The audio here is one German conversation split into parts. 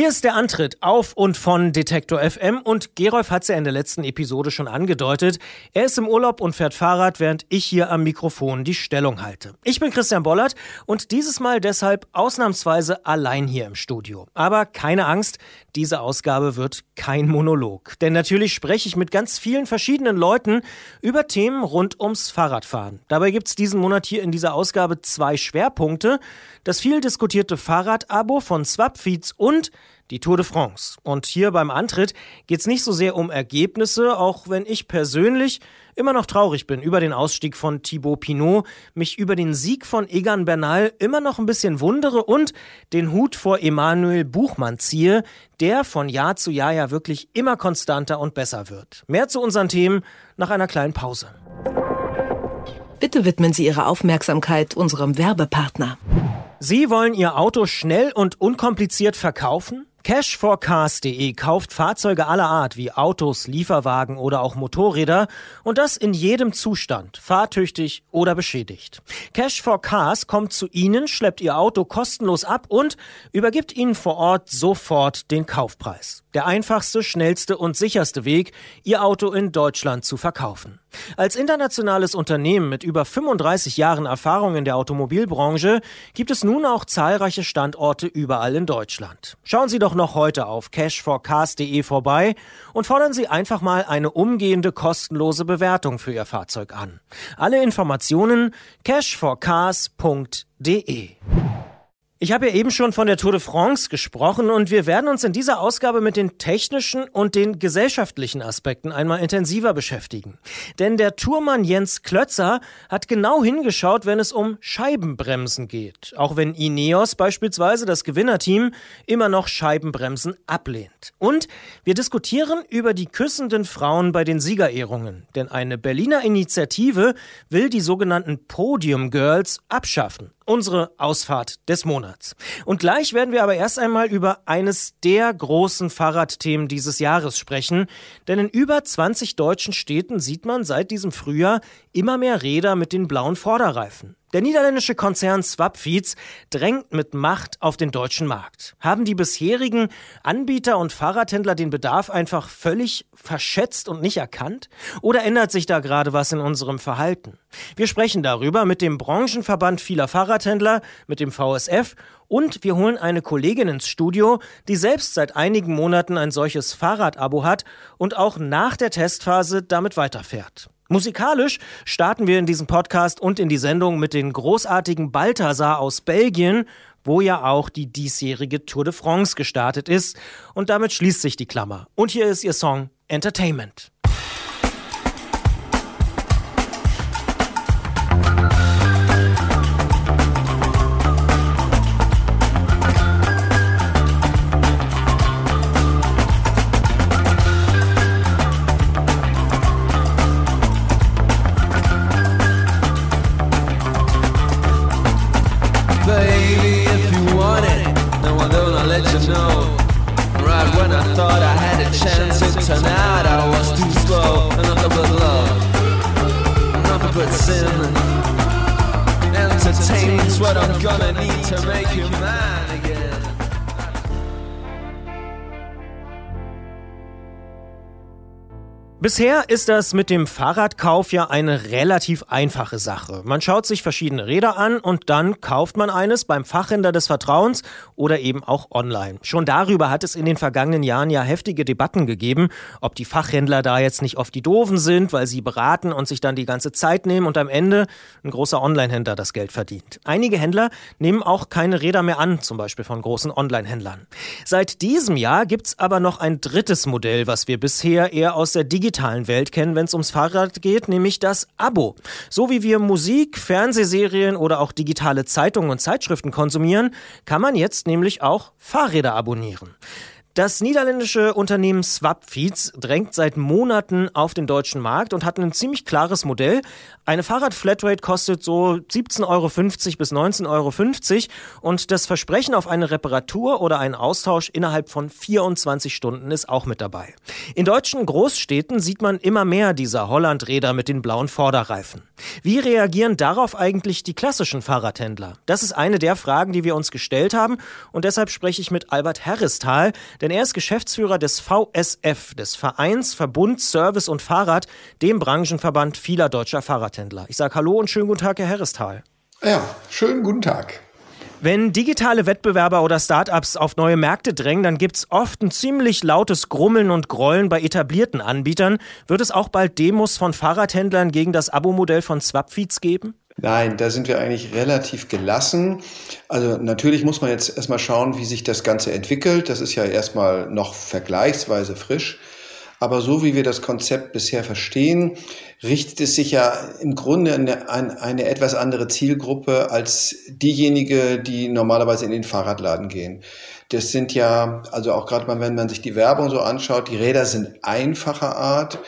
Hier ist der Antritt auf und von Detektor FM und Gerolf hat es ja in der letzten Episode schon angedeutet. Er ist im Urlaub und fährt Fahrrad, während ich hier am Mikrofon die Stellung halte. Ich bin Christian Bollert und dieses Mal deshalb ausnahmsweise allein hier im Studio. Aber keine Angst, diese Ausgabe wird kein Monolog. Denn natürlich spreche ich mit ganz vielen verschiedenen Leuten über Themen rund ums Fahrradfahren. Dabei gibt es diesen Monat hier in dieser Ausgabe zwei Schwerpunkte. Das viel diskutierte Fahrradabo von Swapfeeds und die Tour de France. Und hier beim Antritt geht es nicht so sehr um Ergebnisse, auch wenn ich persönlich immer noch traurig bin über den Ausstieg von Thibaut Pinot, mich über den Sieg von Egan Bernal immer noch ein bisschen wundere und den Hut vor Emanuel Buchmann ziehe, der von Jahr zu Jahr ja wirklich immer konstanter und besser wird. Mehr zu unseren Themen nach einer kleinen Pause. Bitte widmen Sie Ihre Aufmerksamkeit unserem Werbepartner. Sie wollen Ihr Auto schnell und unkompliziert verkaufen? Cashforcars.de kauft Fahrzeuge aller Art wie Autos, Lieferwagen oder auch Motorräder und das in jedem Zustand, fahrtüchtig oder beschädigt. Cash for Cars kommt zu Ihnen, schleppt Ihr Auto kostenlos ab und übergibt Ihnen vor Ort sofort den Kaufpreis. Der einfachste, schnellste und sicherste Weg, Ihr Auto in Deutschland zu verkaufen. Als internationales Unternehmen mit über 35 Jahren Erfahrung in der Automobilbranche gibt es nun auch zahlreiche Standorte überall in Deutschland. Schauen Sie doch noch heute auf cashforcars.de vorbei und fordern Sie einfach mal eine umgehende kostenlose Bewertung für Ihr Fahrzeug an. Alle Informationen cashforcars.de ich habe ja eben schon von der Tour de France gesprochen und wir werden uns in dieser Ausgabe mit den technischen und den gesellschaftlichen Aspekten einmal intensiver beschäftigen. Denn der Tourmann Jens Klötzer hat genau hingeschaut, wenn es um Scheibenbremsen geht. Auch wenn Ineos beispielsweise, das Gewinnerteam, immer noch Scheibenbremsen ablehnt. Und wir diskutieren über die küssenden Frauen bei den Siegerehrungen. Denn eine Berliner Initiative will die sogenannten Podium Girls abschaffen unsere Ausfahrt des Monats. Und gleich werden wir aber erst einmal über eines der großen Fahrradthemen dieses Jahres sprechen, denn in über 20 deutschen Städten sieht man seit diesem Frühjahr immer mehr Räder mit den blauen Vorderreifen. Der niederländische Konzern Swapfeeds drängt mit Macht auf den deutschen Markt. Haben die bisherigen Anbieter und Fahrradhändler den Bedarf einfach völlig verschätzt und nicht erkannt? Oder ändert sich da gerade was in unserem Verhalten? Wir sprechen darüber mit dem Branchenverband vieler Fahrradhändler, mit dem VSF und wir holen eine Kollegin ins Studio, die selbst seit einigen Monaten ein solches Fahrradabo hat und auch nach der Testphase damit weiterfährt. Musikalisch starten wir in diesem Podcast und in die Sendung mit den großartigen Balthasar aus Belgien, wo ja auch die diesjährige Tour de France gestartet ist. Und damit schließt sich die Klammer. Und hier ist ihr Song Entertainment. Bisher ist das mit dem Fahrradkauf ja eine relativ einfache Sache. Man schaut sich verschiedene Räder an und dann kauft man eines beim Fachhändler des Vertrauens oder eben auch online. Schon darüber hat es in den vergangenen Jahren ja heftige Debatten gegeben, ob die Fachhändler da jetzt nicht oft die Doofen sind, weil sie beraten und sich dann die ganze Zeit nehmen und am Ende ein großer Online-Händler das Geld verdient. Einige Händler nehmen auch keine Räder mehr an, zum Beispiel von großen Online-Händlern. Seit diesem Jahr gibt's aber noch ein drittes Modell, was wir bisher eher aus der digitalen digitalen Welt kennen, wenn es ums Fahrrad geht, nämlich das Abo. So wie wir Musik, Fernsehserien oder auch digitale Zeitungen und Zeitschriften konsumieren, kann man jetzt nämlich auch Fahrräder abonnieren. Das niederländische Unternehmen Swapfiets drängt seit Monaten auf den deutschen Markt und hat ein ziemlich klares Modell. Eine Fahrradflatrate kostet so 17,50 Euro bis 19,50 Euro und das Versprechen auf eine Reparatur oder einen Austausch innerhalb von 24 Stunden ist auch mit dabei. In deutschen Großstädten sieht man immer mehr dieser Hollandräder mit den blauen Vorderreifen. Wie reagieren darauf eigentlich die klassischen Fahrradhändler? Das ist eine der Fragen, die wir uns gestellt haben und deshalb spreche ich mit Albert Herrestal, denn er ist Geschäftsführer des VSF, des Vereins Verbund Service und Fahrrad, dem Branchenverband vieler deutscher Fahrradhändler. Ich sage Hallo und schönen guten Tag, Herr Herrestal. Ja, schönen guten Tag. Wenn digitale Wettbewerber oder Startups auf neue Märkte drängen, dann gibt's oft ein ziemlich lautes Grummeln und Grollen bei etablierten Anbietern. Wird es auch bald Demos von Fahrradhändlern gegen das Abo-Modell von Swapfeeds geben? Nein, da sind wir eigentlich relativ gelassen. Also natürlich muss man jetzt erstmal schauen, wie sich das Ganze entwickelt. Das ist ja erstmal noch vergleichsweise frisch. Aber so wie wir das Konzept bisher verstehen, richtet es sich ja im Grunde an eine, etwas andere Zielgruppe als diejenige, die normalerweise in den Fahrradladen gehen. Das sind ja, also auch gerade mal, wenn man sich die Werbung so anschaut, die Räder sind einfacher Art.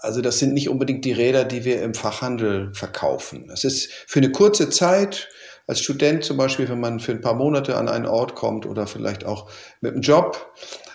Also das sind nicht unbedingt die Räder, die wir im Fachhandel verkaufen. Das ist für eine kurze Zeit, als Student zum Beispiel, wenn man für ein paar Monate an einen Ort kommt oder vielleicht auch mit einem Job,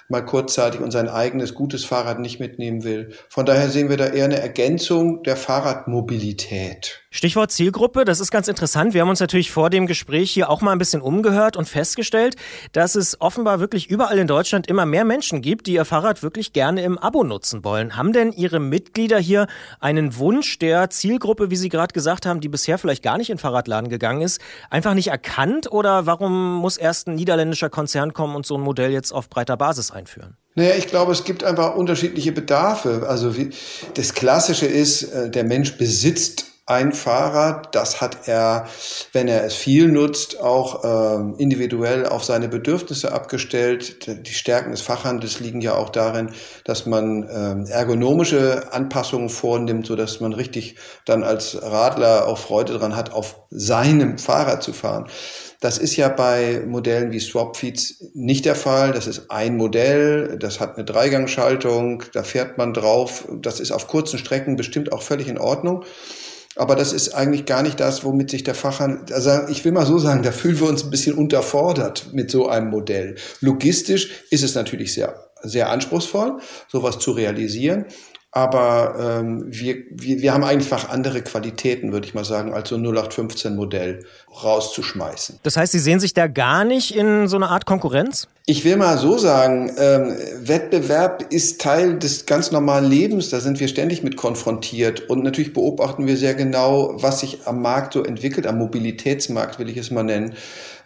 mal kurzzeitig und sein eigenes gutes Fahrrad nicht mitnehmen will. Von daher sehen wir da eher eine Ergänzung der Fahrradmobilität. Stichwort Zielgruppe, das ist ganz interessant. Wir haben uns natürlich vor dem Gespräch hier auch mal ein bisschen umgehört und festgestellt, dass es offenbar wirklich überall in Deutschland immer mehr Menschen gibt, die ihr Fahrrad wirklich gerne im Abo nutzen wollen. Haben denn Ihre Mitglieder hier einen Wunsch der Zielgruppe, wie Sie gerade gesagt haben, die bisher vielleicht gar nicht in Fahrradladen gegangen ist, einfach nicht erkannt? Oder warum muss erst ein niederländischer Konzern kommen und so ein Modell jetzt auf breiter Basis einführen? Naja, ich glaube, es gibt einfach unterschiedliche Bedarfe. Also wie, das Klassische ist, äh, der Mensch besitzt ein Fahrrad. Das hat er, wenn er es viel nutzt, auch äh, individuell auf seine Bedürfnisse abgestellt. Die Stärken des Fachhandels liegen ja auch darin, dass man äh, ergonomische Anpassungen vornimmt, so dass man richtig dann als Radler auch Freude dran hat, auf seinem Fahrrad zu fahren. Das ist ja bei Modellen wie Swapfeeds nicht der Fall. Das ist ein Modell, das hat eine Dreigangschaltung, da fährt man drauf. Das ist auf kurzen Strecken bestimmt auch völlig in Ordnung. Aber das ist eigentlich gar nicht das, womit sich der Fachhandel, also ich will mal so sagen, da fühlen wir uns ein bisschen unterfordert mit so einem Modell. Logistisch ist es natürlich sehr, sehr anspruchsvoll, sowas zu realisieren. Aber ähm, wir, wir, wir haben einfach andere Qualitäten, würde ich mal sagen, als so ein 0815-Modell rauszuschmeißen. Das heißt, Sie sehen sich da gar nicht in so einer Art Konkurrenz? Ich will mal so sagen, ähm, Wettbewerb ist Teil des ganz normalen Lebens, da sind wir ständig mit konfrontiert und natürlich beobachten wir sehr genau, was sich am Markt so entwickelt, am Mobilitätsmarkt will ich es mal nennen.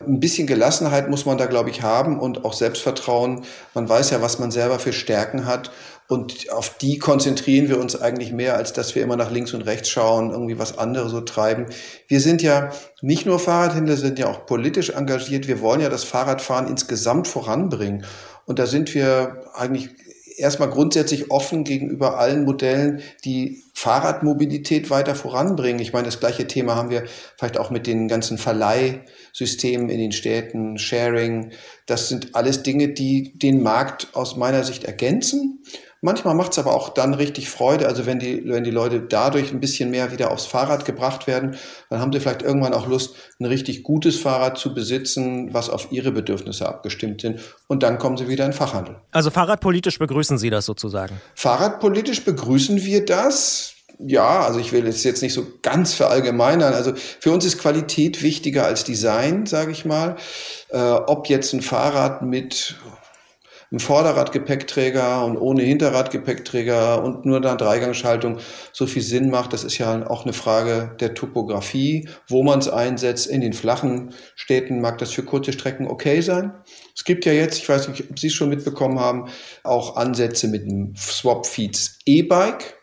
Ein bisschen Gelassenheit muss man da, glaube ich, haben und auch Selbstvertrauen. Man weiß ja, was man selber für Stärken hat und auf die konzentrieren wir uns eigentlich mehr, als dass wir immer nach links und rechts schauen, irgendwie was andere so treiben. Wir sind ja nicht nur Fahrradhändler, sind ja auch politisch engagiert. Wir wollen ja das Fahrradfahren insgesamt voranbringen. Und da sind wir eigentlich erstmal grundsätzlich offen gegenüber allen Modellen, die Fahrradmobilität weiter voranbringen. Ich meine, das gleiche Thema haben wir vielleicht auch mit den ganzen Verleihsystemen in den Städten, Sharing. Das sind alles Dinge, die den Markt aus meiner Sicht ergänzen Manchmal macht es aber auch dann richtig Freude. Also wenn die, wenn die Leute dadurch ein bisschen mehr wieder aufs Fahrrad gebracht werden, dann haben sie vielleicht irgendwann auch Lust, ein richtig gutes Fahrrad zu besitzen, was auf ihre Bedürfnisse abgestimmt sind. Und dann kommen sie wieder in den Fachhandel. Also fahrradpolitisch begrüßen Sie das sozusagen? Fahrradpolitisch begrüßen wir das. Ja, also ich will es jetzt nicht so ganz verallgemeinern. Also für uns ist Qualität wichtiger als Design, sage ich mal. Äh, ob jetzt ein Fahrrad mit ein Vorderradgepäckträger und ohne Hinterradgepäckträger und nur eine Dreigangschaltung so viel Sinn macht. Das ist ja auch eine Frage der Topografie, wo man es einsetzt. In den flachen Städten mag das für kurze Strecken okay sein. Es gibt ja jetzt, ich weiß nicht, ob Sie es schon mitbekommen haben, auch Ansätze mit dem Swap Feeds E-Bike.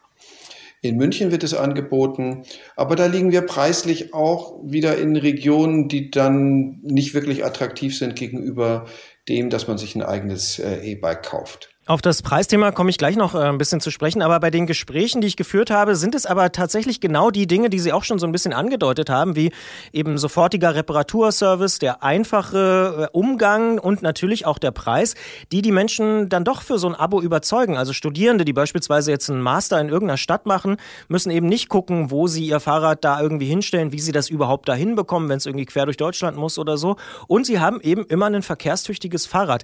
In München wird es angeboten, aber da liegen wir preislich auch wieder in Regionen, die dann nicht wirklich attraktiv sind gegenüber dem, dass man sich ein eigenes äh, E-Bike kauft. Auf das Preisthema komme ich gleich noch äh, ein bisschen zu sprechen, aber bei den Gesprächen, die ich geführt habe, sind es aber tatsächlich genau die Dinge, die Sie auch schon so ein bisschen angedeutet haben, wie eben sofortiger Reparaturservice, der einfache äh, Umgang und natürlich auch der Preis, die die Menschen dann doch für so ein Abo überzeugen. Also Studierende, die beispielsweise jetzt einen Master in irgendeiner Stadt machen, müssen eben nicht gucken, wo sie ihr Fahrrad da irgendwie hinstellen, wie sie das überhaupt dahin bekommen, wenn es irgendwie quer durch Deutschland muss oder so. Und sie haben eben immer ein verkehrstüchtiges Fahrrad.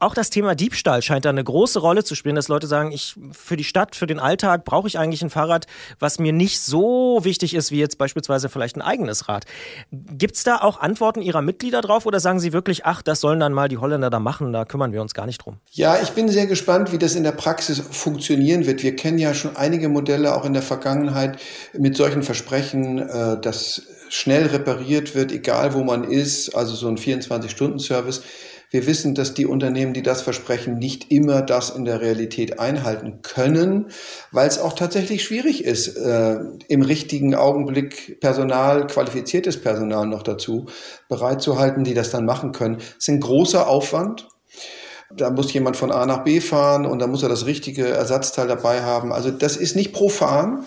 Auch das Thema Diebstahl scheint da eine große Rolle zu spielen, dass Leute sagen, ich für die Stadt, für den Alltag brauche ich eigentlich ein Fahrrad, was mir nicht so wichtig ist wie jetzt beispielsweise vielleicht ein eigenes Rad. Gibt es da auch Antworten Ihrer Mitglieder drauf oder sagen Sie wirklich, ach, das sollen dann mal die Holländer da machen, da kümmern wir uns gar nicht drum? Ja, ich bin sehr gespannt, wie das in der Praxis funktionieren wird. Wir kennen ja schon einige Modelle auch in der Vergangenheit mit solchen Versprechen, äh, dass schnell repariert wird, egal wo man ist, also so ein 24-Stunden-Service. Wir wissen, dass die Unternehmen, die das versprechen, nicht immer das in der Realität einhalten können, weil es auch tatsächlich schwierig ist, äh, im richtigen Augenblick Personal, qualifiziertes Personal noch dazu bereitzuhalten, die das dann machen können. Es ist ein großer Aufwand. Da muss jemand von A nach B fahren und da muss er das richtige Ersatzteil dabei haben. Also das ist nicht profan.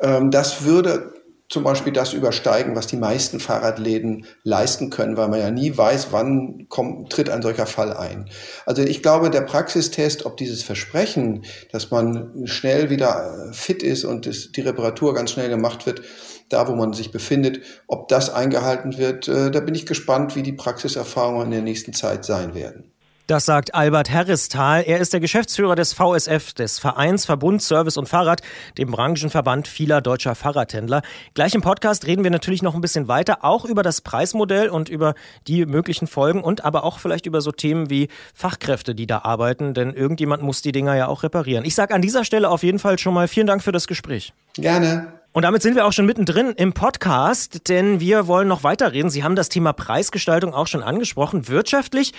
Ähm, das würde zum Beispiel das übersteigen, was die meisten Fahrradläden leisten können, weil man ja nie weiß, wann kommt, tritt ein solcher Fall ein. Also ich glaube, der Praxistest, ob dieses Versprechen, dass man schnell wieder äh, fit ist und das, die Reparatur ganz schnell gemacht wird, da wo man sich befindet, ob das eingehalten wird, äh, da bin ich gespannt, wie die Praxiserfahrungen in der nächsten Zeit sein werden. Das sagt Albert Herristal. Er ist der Geschäftsführer des VSF, des Vereins Verbund Service und Fahrrad, dem Branchenverband vieler deutscher Fahrradhändler. Gleich im Podcast reden wir natürlich noch ein bisschen weiter, auch über das Preismodell und über die möglichen Folgen und aber auch vielleicht über so Themen wie Fachkräfte, die da arbeiten, denn irgendjemand muss die Dinger ja auch reparieren. Ich sage an dieser Stelle auf jeden Fall schon mal vielen Dank für das Gespräch. Gerne. Und damit sind wir auch schon mittendrin im Podcast, denn wir wollen noch weiterreden. Sie haben das Thema Preisgestaltung auch schon angesprochen. Wirtschaftlich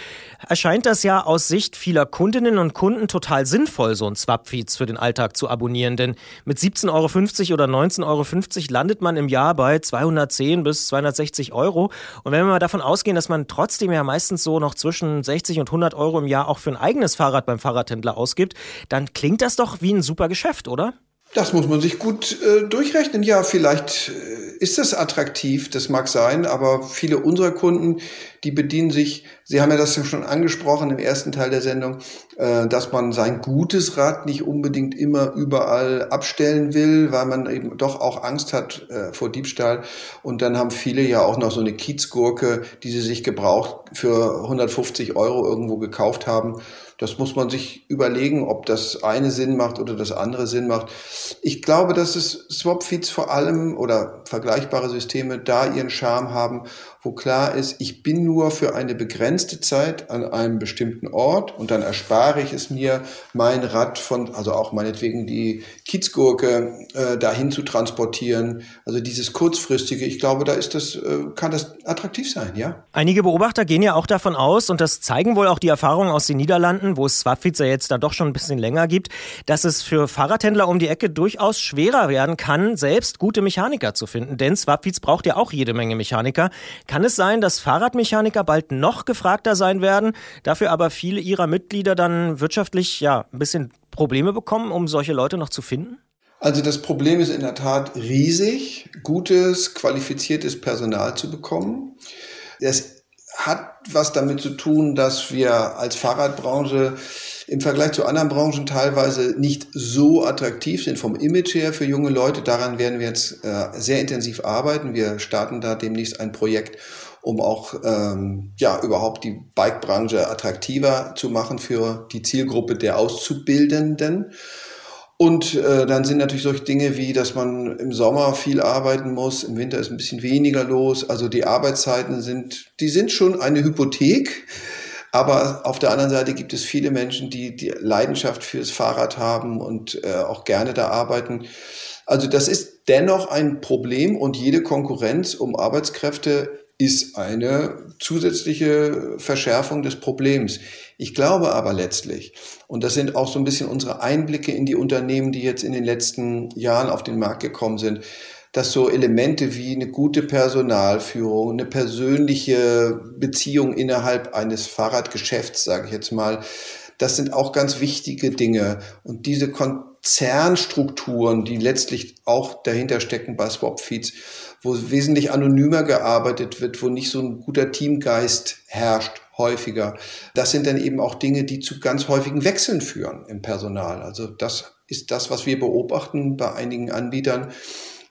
erscheint das ja aus Sicht vieler Kundinnen und Kunden total sinnvoll, so ein Swapfeeds für den Alltag zu abonnieren. Denn mit 17,50 Euro oder 19,50 Euro landet man im Jahr bei 210 bis 260 Euro. Und wenn wir mal davon ausgehen, dass man trotzdem ja meistens so noch zwischen 60 und 100 Euro im Jahr auch für ein eigenes Fahrrad beim Fahrradhändler ausgibt, dann klingt das doch wie ein super Geschäft, oder? Das muss man sich gut äh, durchrechnen. Ja, vielleicht äh, ist es attraktiv, das mag sein, aber viele unserer Kunden, die bedienen sich, Sie haben ja das schon angesprochen im ersten Teil der Sendung, äh, dass man sein gutes Rad nicht unbedingt immer überall abstellen will, weil man eben doch auch Angst hat äh, vor Diebstahl. Und dann haben viele ja auch noch so eine Kiezgurke, die sie sich gebraucht für 150 Euro irgendwo gekauft haben. Das muss man sich überlegen, ob das eine Sinn macht oder das andere Sinn macht. Ich glaube, dass es Swapfeeds vor allem oder vergleichbare Systeme da ihren Charme haben, wo klar ist, ich bin nur für eine begrenzte Zeit an einem bestimmten Ort und dann erspare ich es mir, mein Rad von, also auch meinetwegen die Kiezgurke äh, dahin zu transportieren. Also dieses kurzfristige, ich glaube, da ist das, äh, kann das attraktiv sein, ja. Einige Beobachter gehen ja auch davon aus, und das zeigen wohl auch die Erfahrungen aus den Niederlanden, wo es Swapfeeds ja jetzt dann doch schon ein bisschen länger gibt, dass es für Fahrradhändler um die Ecke durchaus schwerer werden kann, selbst gute Mechaniker zu finden. Denn Swapfeeds braucht ja auch jede Menge Mechaniker. Kann es sein, dass Fahrradmechaniker bald noch gefragter sein werden, dafür aber viele ihrer Mitglieder dann wirtschaftlich ja ein bisschen Probleme bekommen, um solche Leute noch zu finden? Also das Problem ist in der Tat riesig, gutes, qualifiziertes Personal zu bekommen. Es hat was damit zu tun, dass wir als Fahrradbranche im Vergleich zu anderen Branchen teilweise nicht so attraktiv sind vom Image her für junge Leute. Daran werden wir jetzt äh, sehr intensiv arbeiten. Wir starten da demnächst ein Projekt, um auch ähm, ja überhaupt die Bikebranche attraktiver zu machen für die Zielgruppe der Auszubildenden. Und äh, dann sind natürlich solche Dinge wie, dass man im Sommer viel arbeiten muss, im Winter ist ein bisschen weniger los. Also die Arbeitszeiten sind, die sind schon eine Hypothek. Aber auf der anderen Seite gibt es viele Menschen, die die Leidenschaft fürs Fahrrad haben und äh, auch gerne da arbeiten. Also das ist dennoch ein Problem und jede Konkurrenz um Arbeitskräfte ist eine zusätzliche Verschärfung des Problems. Ich glaube aber letztlich, und das sind auch so ein bisschen unsere Einblicke in die Unternehmen, die jetzt in den letzten Jahren auf den Markt gekommen sind, dass so Elemente wie eine gute Personalführung, eine persönliche Beziehung innerhalb eines Fahrradgeschäfts, sage ich jetzt mal, Das sind auch ganz wichtige Dinge. Und diese Konzernstrukturen, die letztlich auch dahinter stecken bei Swapfeeds, wo wesentlich anonymer gearbeitet wird, wo nicht so ein guter Teamgeist herrscht, häufiger. Das sind dann eben auch Dinge, die zu ganz häufigen Wechseln führen im Personal. Also das ist das, was wir beobachten bei einigen Anbietern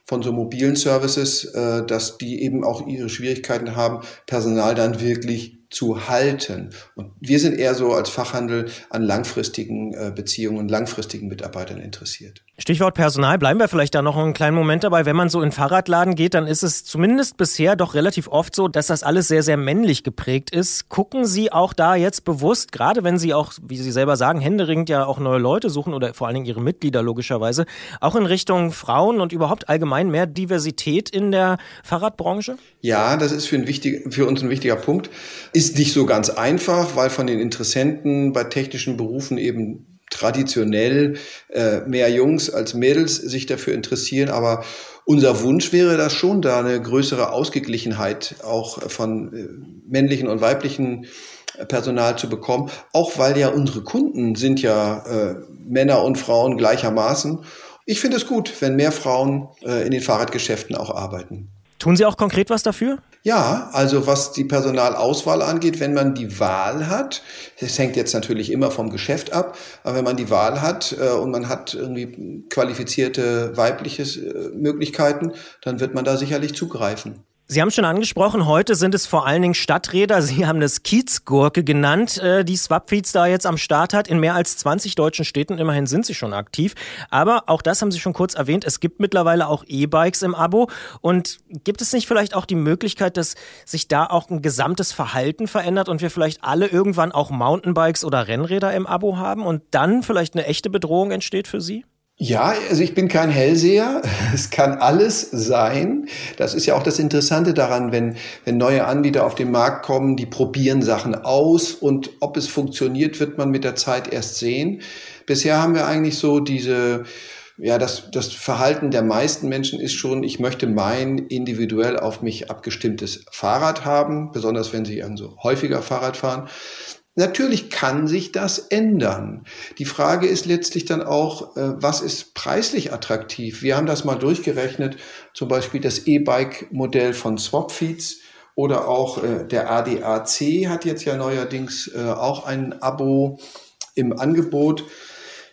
von so mobilen Services, äh, dass die eben auch ihre Schwierigkeiten haben, Personal dann wirklich zu halten. Und wir sind eher so als Fachhandel an langfristigen äh, Beziehungen, langfristigen Mitarbeitern interessiert. Stichwort Personal, bleiben wir vielleicht da noch einen kleinen Moment dabei. Wenn man so in Fahrradladen geht, dann ist es zumindest bisher doch relativ oft so, dass das alles sehr, sehr männlich geprägt ist. Gucken Sie auch da jetzt bewusst, gerade wenn Sie auch, wie Sie selber sagen, händeringend ja auch neue Leute suchen oder vor allen Dingen Ihre Mitglieder logischerweise, auch in Richtung Frauen und überhaupt allgemein mehr Diversität in der Fahrradbranche? Ja, das ist für, ein wichtig, für uns ein wichtiger Punkt ist nicht so ganz einfach, weil von den Interessenten bei technischen Berufen eben traditionell äh, mehr Jungs als Mädels sich dafür interessieren. Aber unser Wunsch wäre das schon, da eine größere Ausgeglichenheit auch von äh, männlichen und weiblichen Personal zu bekommen. Auch weil ja unsere Kunden sind ja äh, Männer und Frauen gleichermaßen. Ich finde es gut, wenn mehr Frauen äh, in den Fahrradgeschäften auch arbeiten. Tun Sie auch konkret was dafür? Ja, also was die Personalauswahl angeht, wenn man die Wahl hat, das hängt jetzt natürlich immer vom Geschäft ab, aber wenn man die Wahl hat äh, und man hat irgendwie qualifizierte weibliche äh, Möglichkeiten, dann wird man da sicherlich zugreifen. Sie haben schon angesprochen, heute sind es vor allen Dingen Stadträder. Sie haben das Kiezgurke genannt, äh, die Swapfeeds da jetzt am Start hat. In mehr als 20 deutschen Städten, immerhin sind sie schon aktiv. Aber auch das haben Sie schon kurz erwähnt, es gibt mittlerweile auch E-Bikes im Abo. Und gibt es nicht vielleicht auch die Möglichkeit, dass sich da auch ein gesamtes Verhalten verändert und wir vielleicht alle irgendwann auch Mountainbikes oder Rennräder im Abo haben und dann vielleicht eine echte Bedrohung entsteht für Sie? Ja, also ich bin kein Hellseher. Es kann alles sein. Das ist ja auch das Interessante daran, wenn, wenn neue Anbieter auf den Markt kommen, die probieren Sachen aus und ob es funktioniert, wird man mit der Zeit erst sehen. Bisher haben wir eigentlich so diese, ja, das, das Verhalten der meisten Menschen ist schon, ich möchte mein individuell auf mich abgestimmtes Fahrrad haben, besonders wenn sie also häufiger Fahrrad fahren. Natürlich kann sich das ändern. Die Frage ist letztlich dann auch, äh, was ist preislich attraktiv? Wir haben das mal durchgerechnet, zum Beispiel das E-Bike-Modell von Swapfeeds oder auch äh, der ADAC hat jetzt ja neuerdings äh, auch ein Abo im Angebot.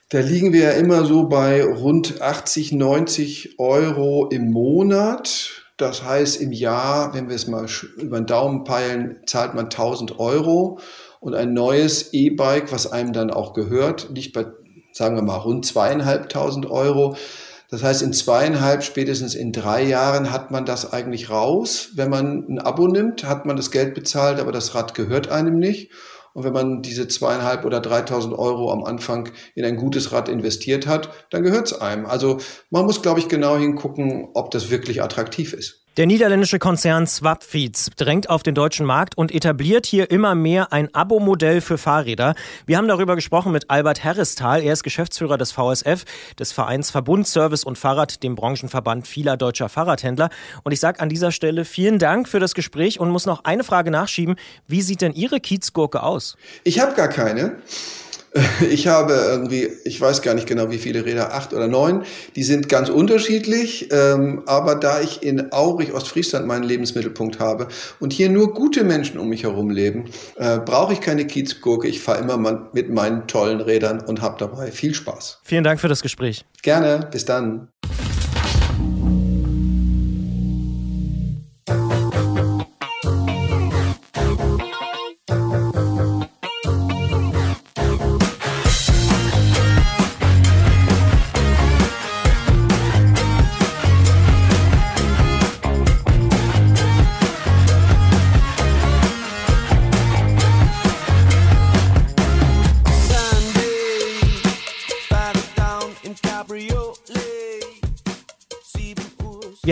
Da liegen wir ja immer so bei rund 80, 90 Euro im Monat. Das heißt, im Jahr, wenn wir es mal über den Daumen peilen, zahlt man 1000 Euro. Und ein neues E-Bike, was einem dann auch gehört, liegt bei, sagen wir mal, rund zweieinhalbtausend Euro. Das heißt, in zweieinhalb, spätestens in drei Jahren hat man das eigentlich raus. Wenn man ein Abo nimmt, hat man das Geld bezahlt, aber das Rad gehört einem nicht. Und wenn man diese zweieinhalb oder dreitausend Euro am Anfang in ein gutes Rad investiert hat, dann gehört es einem. Also man muss, glaube ich, genau hingucken, ob das wirklich attraktiv ist. Der niederländische Konzern Swapfeeds drängt auf den deutschen Markt und etabliert hier immer mehr ein Abo-Modell für Fahrräder. Wir haben darüber gesprochen mit Albert Herrestal. Er ist Geschäftsführer des VSF, des Vereins Verbund Service und Fahrrad, dem Branchenverband vieler deutscher Fahrradhändler. Und ich sage an dieser Stelle vielen Dank für das Gespräch und muss noch eine Frage nachschieben. Wie sieht denn Ihre Kiezgurke aus? Ich habe gar keine. Ich habe irgendwie, ich weiß gar nicht genau, wie viele Räder, acht oder neun. Die sind ganz unterschiedlich. Ähm, aber da ich in Aurich, Ostfriesland, meinen Lebensmittelpunkt habe und hier nur gute Menschen um mich herum leben, äh, brauche ich keine Kiezgurke. Ich fahre immer mit meinen tollen Rädern und habe dabei viel Spaß. Vielen Dank für das Gespräch. Gerne. Bis dann.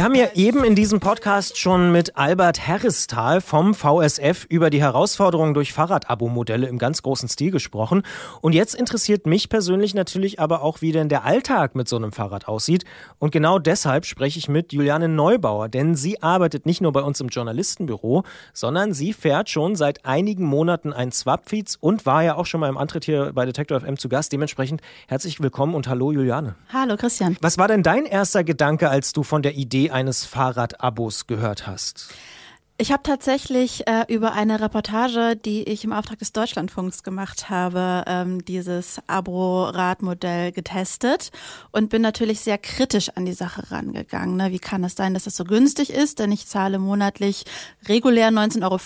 Wir haben ja eben in diesem Podcast schon mit Albert Herrestal vom VSF über die Herausforderungen durch Fahrradabo-Modelle im ganz großen Stil gesprochen. Und jetzt interessiert mich persönlich natürlich aber auch, wie denn der Alltag mit so einem Fahrrad aussieht. Und genau deshalb spreche ich mit Juliane Neubauer, denn sie arbeitet nicht nur bei uns im Journalistenbüro, sondern sie fährt schon seit einigen Monaten ein Swapfeeds und war ja auch schon mal im Antritt hier bei Detektor FM zu Gast. Dementsprechend herzlich willkommen und hallo Juliane. Hallo Christian. Was war denn dein erster Gedanke, als du von der Idee eines Fahrradabos gehört hast? Ich habe tatsächlich äh, über eine Reportage, die ich im Auftrag des Deutschlandfunks gemacht habe, ähm, dieses Abo-Radmodell getestet und bin natürlich sehr kritisch an die Sache rangegangen. Ne? Wie kann es sein, dass es so günstig ist? Denn ich zahle monatlich regulär 19,50 Euro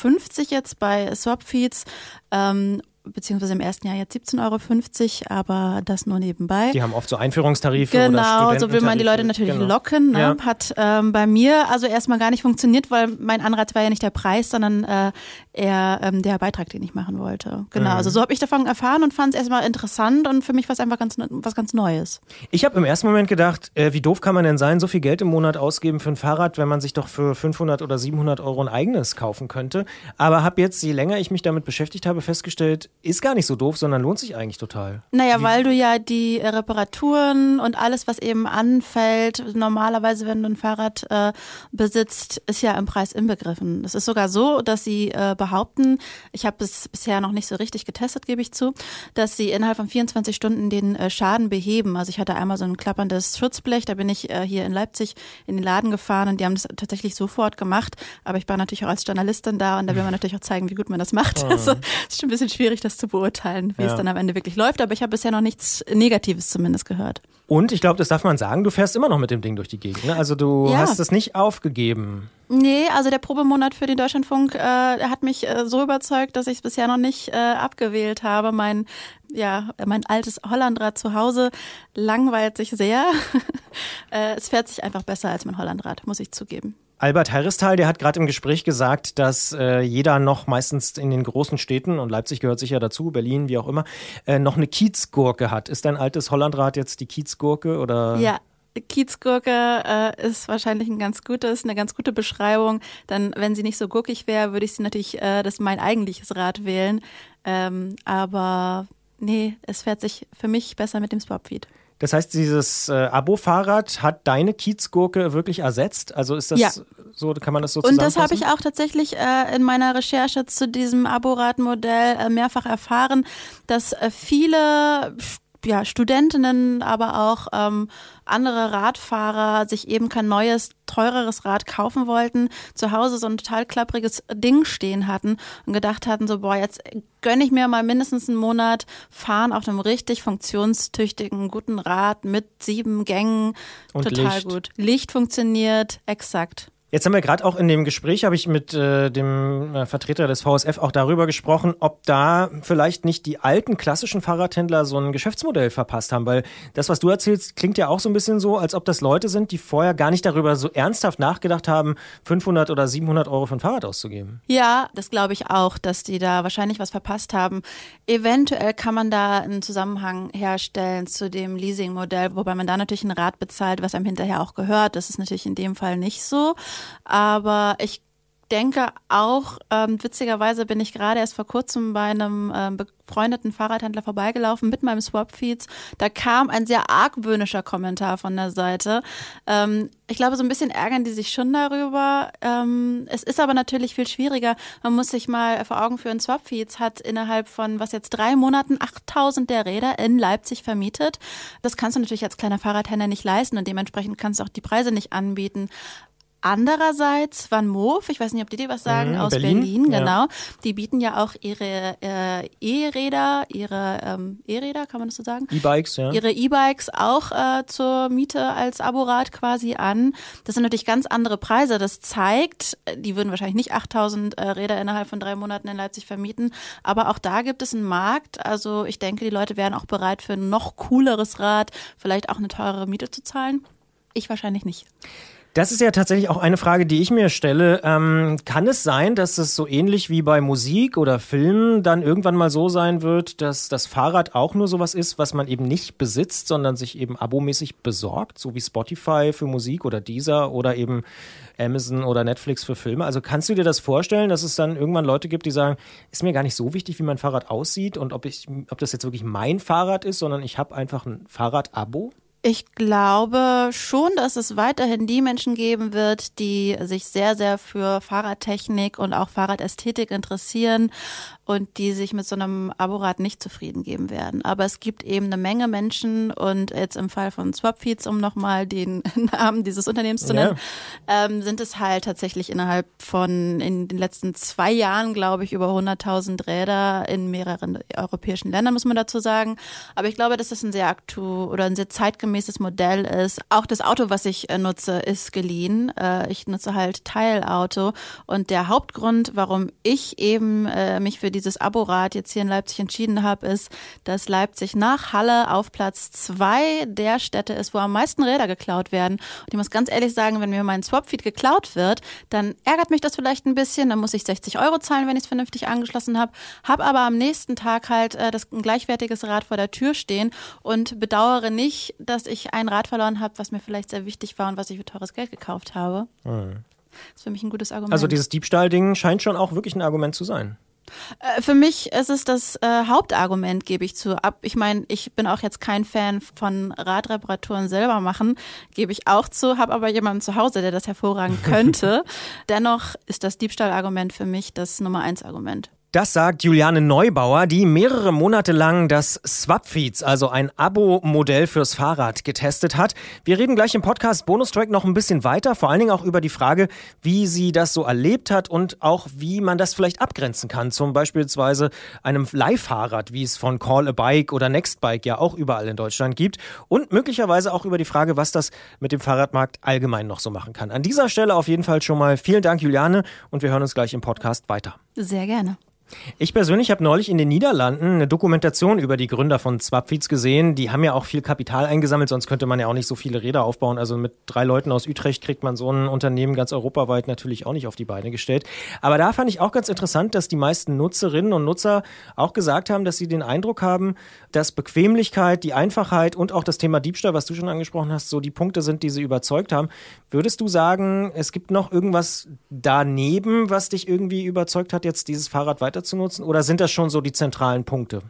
jetzt bei Swapfeeds ähm, beziehungsweise im ersten Jahr jetzt 17,50 Euro, aber das nur nebenbei. Die haben oft so Einführungstarife. Genau, so will man die Leute natürlich genau. locken. Ne? Ja. Hat ähm, bei mir also erstmal gar nicht funktioniert, weil mein Anreiz war ja nicht der Preis, sondern äh, eher ähm, der Beitrag, den ich machen wollte. Genau, mhm. also so habe ich davon erfahren und fand es erstmal interessant und für mich war es einfach ganz, was ganz Neues. Ich habe im ersten Moment gedacht, äh, wie doof kann man denn sein, so viel Geld im Monat ausgeben für ein Fahrrad, wenn man sich doch für 500 oder 700 Euro ein eigenes kaufen könnte. Aber habe jetzt, je länger ich mich damit beschäftigt habe, festgestellt, ist gar nicht so doof, sondern lohnt sich eigentlich total. Naja, Wie? weil du ja die äh, Reparaturen und alles, was eben anfällt, normalerweise, wenn du ein Fahrrad äh, besitzt, ist ja im Preis inbegriffen. Es ist sogar so, dass sie äh, behaupten, ich habe es bisher noch nicht so richtig getestet, gebe ich zu, dass sie innerhalb von 24 Stunden den äh, Schaden beheben. Also ich hatte einmal so ein klapperndes Schutzblech, da bin ich äh, hier in Leipzig in den Laden gefahren und die haben das tatsächlich sofort gemacht. Aber ich war natürlich auch als Journalistin da und da will man natürlich auch zeigen, wie gut man das macht. Oh. Also es ist schon ein bisschen schwierig, das zu beurteilen, wie ja. es dann am Ende wirklich läuft. Aber ich habe bisher noch nichts Negatives zumindest gehört. Und ich glaube, das darf man sagen, du fährst immer noch mit dem Ding durch die Gegend. Ne? Also du ja. hast es nicht aufgegeben. Nee, also der Probemonat für den Deutschlandfunk äh, hat mich äh, so überzeugt, dass ich es bisher noch nicht äh, abgewählt habe. Mein ja, mein altes Hollandrad zu Hause langweilt sich sehr. äh, es fährt sich einfach besser als mein Hollandrad, muss ich zugeben. Albert Herrestal, der hat gerade im Gespräch gesagt, dass äh, jeder noch meistens in den großen Städten, und Leipzig gehört sicher dazu, Berlin, wie auch immer, äh, noch eine Kiezgurke hat. Ist dein altes Hollandrad jetzt die Kiezgurke oder? Ja, Kiezgurke äh, ist wahrscheinlich ein ganz gutes, eine ganz gute Beschreibung. Dann, wenn sie nicht so gurkig wäre, würde ich sie natürlich äh, das mein eigentliches Rad wählen. Ähm, aber nee, es fährt sich für mich besser mit dem Swapfeed. Das heißt, dieses äh, Abo-Fahrrad hat deine Kiezgurke wirklich ersetzt? Also ist das ja. so, kann man das so Und das habe ich auch tatsächlich äh, in meiner Recherche zu diesem Abo-Radmodell äh, mehrfach erfahren, dass äh, viele ja, Studentinnen, aber auch ähm, andere Radfahrer sich eben kein neues, teureres Rad kaufen wollten, zu Hause so ein total klappriges Ding stehen hatten und gedacht hatten, so, boah, jetzt gönne ich mir mal mindestens einen Monat fahren auf einem richtig funktionstüchtigen, guten Rad mit sieben Gängen. Und total Licht. gut. Licht funktioniert, exakt. Jetzt haben wir gerade auch in dem Gespräch, habe ich mit äh, dem äh, Vertreter des VSF auch darüber gesprochen, ob da vielleicht nicht die alten klassischen Fahrradhändler so ein Geschäftsmodell verpasst haben, weil das, was du erzählst, klingt ja auch so ein bisschen so, als ob das Leute sind, die vorher gar nicht darüber so ernsthaft nachgedacht haben, 500 oder 700 Euro für ein Fahrrad auszugeben. Ja, das glaube ich auch, dass die da wahrscheinlich was verpasst haben. Eventuell kann man da einen Zusammenhang herstellen zu dem Leasingmodell, wobei man da natürlich ein Rad bezahlt, was einem hinterher auch gehört. Das ist natürlich in dem Fall nicht so. Aber ich denke auch, ähm, witzigerweise bin ich gerade erst vor kurzem bei einem ähm, befreundeten Fahrradhändler vorbeigelaufen mit meinem Swapfeeds. Da kam ein sehr argwöhnischer Kommentar von der Seite. Ähm, ich glaube, so ein bisschen ärgern die sich schon darüber. Ähm, es ist aber natürlich viel schwieriger. Man muss sich mal vor Augen führen, Swapfeeds hat innerhalb von, was jetzt, drei Monaten 8000 der Räder in Leipzig vermietet. Das kannst du natürlich als kleiner Fahrradhändler nicht leisten und dementsprechend kannst du auch die Preise nicht anbieten. Andererseits Van Moof, ich weiß nicht, ob die dir was sagen, mhm, aus Berlin, Berlin genau. Ja. Die bieten ja auch ihre äh, E-Räder, ihre ähm, E-Räder, kann man das so sagen? E-Bikes, ja. Ihre E-Bikes auch äh, zur Miete als Aborad quasi an. Das sind natürlich ganz andere Preise. Das zeigt, die würden wahrscheinlich nicht 8000 äh, Räder innerhalb von drei Monaten in Leipzig vermieten, aber auch da gibt es einen Markt. Also ich denke, die Leute wären auch bereit für ein noch cooleres Rad, vielleicht auch eine teurere Miete zu zahlen. Ich wahrscheinlich nicht. Das ist ja tatsächlich auch eine Frage, die ich mir stelle. Ähm, kann es sein, dass es so ähnlich wie bei Musik oder Filmen dann irgendwann mal so sein wird, dass das Fahrrad auch nur sowas ist, was man eben nicht besitzt, sondern sich eben abomäßig besorgt, so wie Spotify für Musik oder Deezer oder eben Amazon oder Netflix für Filme? Also kannst du dir das vorstellen, dass es dann irgendwann Leute gibt, die sagen, ist mir gar nicht so wichtig, wie mein Fahrrad aussieht und ob ich, ob das jetzt wirklich mein Fahrrad ist, sondern ich habe einfach ein Fahrrad-Abo? Ich glaube schon, dass es weiterhin die Menschen geben wird, die sich sehr, sehr für Fahrradtechnik und auch Fahrradästhetik interessieren und die sich mit so einem Aborad nicht zufrieden geben werden. Aber es gibt eben eine Menge Menschen und jetzt im Fall von Swapfeeds, um nochmal den Namen dieses Unternehmens zu nennen, ja. ähm, sind es halt tatsächlich innerhalb von in den letzten zwei Jahren, glaube ich, über 100.000 Räder in mehreren europäischen Ländern, muss man dazu sagen. Aber ich glaube, dass das ein sehr aktu oder ein sehr zeitgemäßes Modell ist. Auch das Auto, was ich äh, nutze, ist geliehen. Äh, ich nutze halt Teilauto und der Hauptgrund, warum ich eben äh, mich für die dieses Aborad jetzt hier in Leipzig entschieden habe, ist, dass Leipzig nach Halle auf Platz zwei der Städte ist, wo am meisten Räder geklaut werden. Und ich muss ganz ehrlich sagen, wenn mir mein Swapfeed geklaut wird, dann ärgert mich das vielleicht ein bisschen. Dann muss ich 60 Euro zahlen, wenn ich es vernünftig angeschlossen habe. Habe aber am nächsten Tag halt äh, das ein gleichwertiges Rad vor der Tür stehen und bedauere nicht, dass ich ein Rad verloren habe, was mir vielleicht sehr wichtig war und was ich für teures Geld gekauft habe. Mhm. Das ist für mich ein gutes Argument. Also dieses Diebstahlding scheint schon auch wirklich ein Argument zu sein. Äh, für mich ist es das äh, Hauptargument, gebe ich zu. Ab, ich meine, ich bin auch jetzt kein Fan von Radreparaturen selber machen, gebe ich auch zu, habe aber jemanden zu Hause, der das hervorragend könnte. Dennoch ist das Diebstahlargument für mich das Nummer eins Argument. Das sagt Juliane Neubauer, die mehrere Monate lang das Swapfeeds, also ein Abo-Modell fürs Fahrrad, getestet hat. Wir reden gleich im Podcast Bonustrack noch ein bisschen weiter, vor allen Dingen auch über die Frage, wie sie das so erlebt hat und auch wie man das vielleicht abgrenzen kann. Zum beispielsweise einem Leihfahrrad, wie es von Call a Bike oder Nextbike ja auch überall in Deutschland gibt. Und möglicherweise auch über die Frage, was das mit dem Fahrradmarkt allgemein noch so machen kann. An dieser Stelle auf jeden Fall schon mal vielen Dank, Juliane, und wir hören uns gleich im Podcast weiter. Sehr gerne. Ich persönlich habe neulich in den Niederlanden eine Dokumentation über die Gründer von Swapfeeds gesehen. Die haben ja auch viel Kapital eingesammelt, sonst könnte man ja auch nicht so viele Räder aufbauen. Also mit drei Leuten aus Utrecht kriegt man so ein Unternehmen ganz europaweit natürlich auch nicht auf die Beine gestellt. Aber da fand ich auch ganz interessant, dass die meisten Nutzerinnen und Nutzer auch gesagt haben, dass sie den Eindruck haben, dass Bequemlichkeit, die Einfachheit und auch das Thema Diebstahl, was du schon angesprochen hast, so die Punkte sind, die sie überzeugt haben. Würdest du sagen, es gibt noch irgendwas daneben, was dich irgendwie überzeugt hat, jetzt dieses Fahrrad weiter zu nutzen? Oder sind das schon so die zentralen Punkte?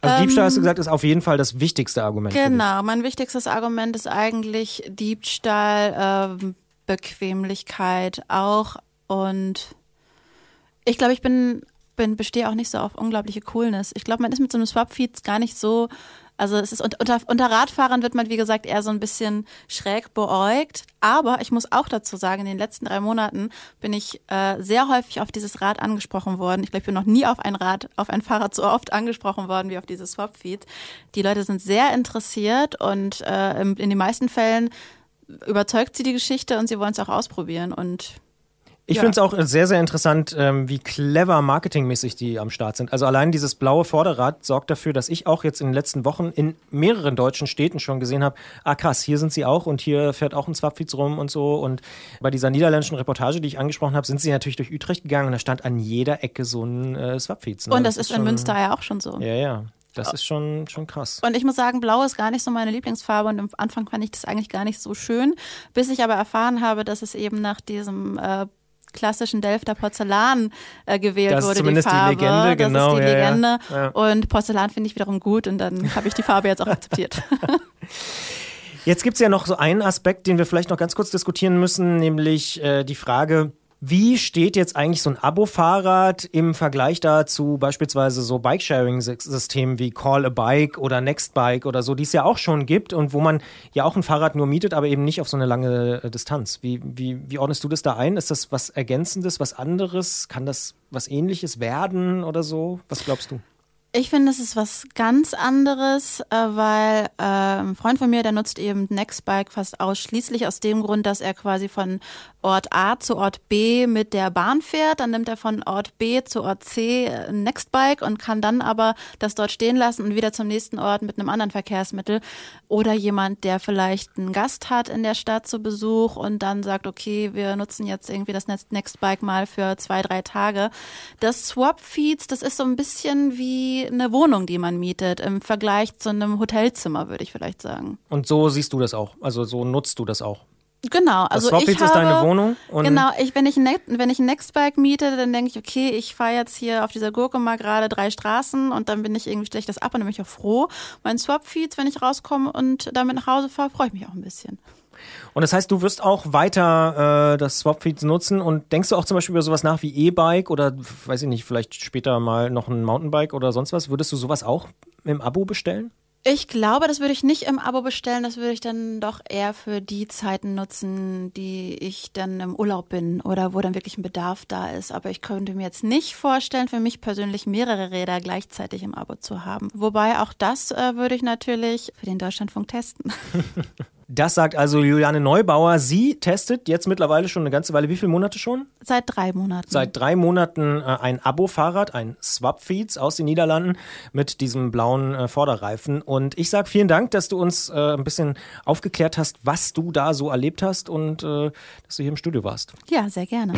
Also ähm, Diebstahl, hast du gesagt, ist auf jeden Fall das wichtigste Argument. Genau, mein wichtigstes Argument ist eigentlich Diebstahl, äh, Bequemlichkeit auch. Und ich glaube, ich bin, bin bestehe auch nicht so auf unglaubliche Coolness. Ich glaube, man ist mit so einem Swap-Feed gar nicht so also es ist unter, unter Radfahrern wird man, wie gesagt, eher so ein bisschen schräg beäugt. Aber ich muss auch dazu sagen, in den letzten drei Monaten bin ich äh, sehr häufig auf dieses Rad angesprochen worden. Ich glaube, ich bin noch nie auf ein Rad, auf ein Fahrrad so oft angesprochen worden wie auf dieses Swapfeed. Die Leute sind sehr interessiert und äh, in den meisten Fällen überzeugt sie die Geschichte und sie wollen es auch ausprobieren. Und ich ja. finde es auch sehr, sehr interessant, ähm, wie clever marketingmäßig die am Start sind. Also allein dieses blaue Vorderrad sorgt dafür, dass ich auch jetzt in den letzten Wochen in mehreren deutschen Städten schon gesehen habe, ah krass, hier sind sie auch und hier fährt auch ein Swapfiz rum und so. Und bei dieser niederländischen Reportage, die ich angesprochen habe, sind sie natürlich durch Utrecht gegangen und da stand an jeder Ecke so ein äh, Swapfiz. Ne? Und das, das ist in schon, Münster ja auch schon so. Ja, ja. Das ist schon, schon krass. Und ich muss sagen, Blau ist gar nicht so meine Lieblingsfarbe und am Anfang fand ich das eigentlich gar nicht so schön, bis ich aber erfahren habe, dass es eben nach diesem äh, klassischen Delfter Porzellan äh, gewählt das wurde. Ist zumindest die, Farbe. die Legende, genau. Das ist die ja, Legende. Ja. Und Porzellan finde ich wiederum gut und dann habe ich die Farbe jetzt auch akzeptiert. Jetzt gibt es ja noch so einen Aspekt, den wir vielleicht noch ganz kurz diskutieren müssen, nämlich äh, die Frage, wie steht jetzt eigentlich so ein Abo-Fahrrad im Vergleich dazu beispielsweise so Bike-Sharing-Systemen wie Call a Bike oder Nextbike oder so, die es ja auch schon gibt und wo man ja auch ein Fahrrad nur mietet, aber eben nicht auf so eine lange äh, Distanz. Wie, wie, wie ordnest du das da ein? Ist das was Ergänzendes, was anderes? Kann das was Ähnliches werden oder so? Was glaubst du? Ich finde, es ist was ganz anderes, äh, weil äh, ein Freund von mir, der nutzt eben Nextbike fast ausschließlich aus dem Grund, dass er quasi von Ort A zu Ort B mit der Bahn fährt. Dann nimmt er von Ort B zu Ort C ein Nextbike und kann dann aber das dort stehen lassen und wieder zum nächsten Ort mit einem anderen Verkehrsmittel. Oder jemand, der vielleicht einen Gast hat in der Stadt zu Besuch und dann sagt, okay, wir nutzen jetzt irgendwie das Nextbike mal für zwei, drei Tage. Das Swap Feeds, das ist so ein bisschen wie eine Wohnung, die man mietet, im Vergleich zu einem Hotelzimmer, würde ich vielleicht sagen. Und so siehst du das auch. Also so nutzt du das auch. Genau, also das ich ist deine Wohnung. genau, ich, wenn ich ein wenn ich ein Nextbike miete, dann denke ich, okay, ich fahre jetzt hier auf dieser Gurke mal gerade drei Straßen und dann bin ich irgendwie stelle ich das ab und dann bin ich auch froh. Mein Swap-Feeds, wenn ich rauskomme und damit nach Hause fahre, freue ich mich auch ein bisschen. Und das heißt, du wirst auch weiter äh, das Swapfeeds nutzen und denkst du auch zum Beispiel über sowas nach wie E-Bike oder weiß ich nicht, vielleicht später mal noch ein Mountainbike oder sonst was? Würdest du sowas auch im Abo bestellen? Ich glaube, das würde ich nicht im Abo bestellen. Das würde ich dann doch eher für die Zeiten nutzen, die ich dann im Urlaub bin oder wo dann wirklich ein Bedarf da ist. Aber ich könnte mir jetzt nicht vorstellen, für mich persönlich mehrere Räder gleichzeitig im Abo zu haben. Wobei auch das äh, würde ich natürlich für den Deutschlandfunk testen. Das sagt also Juliane Neubauer. Sie testet jetzt mittlerweile schon eine ganze Weile. Wie viele Monate schon? Seit drei Monaten. Seit drei Monaten äh, ein Abo-Fahrrad, ein Swap-Feeds aus den Niederlanden mit diesem blauen äh, Vorderreifen. Und ich sage vielen Dank, dass du uns äh, ein bisschen aufgeklärt hast, was du da so erlebt hast und äh, dass du hier im Studio warst. Ja, sehr gerne.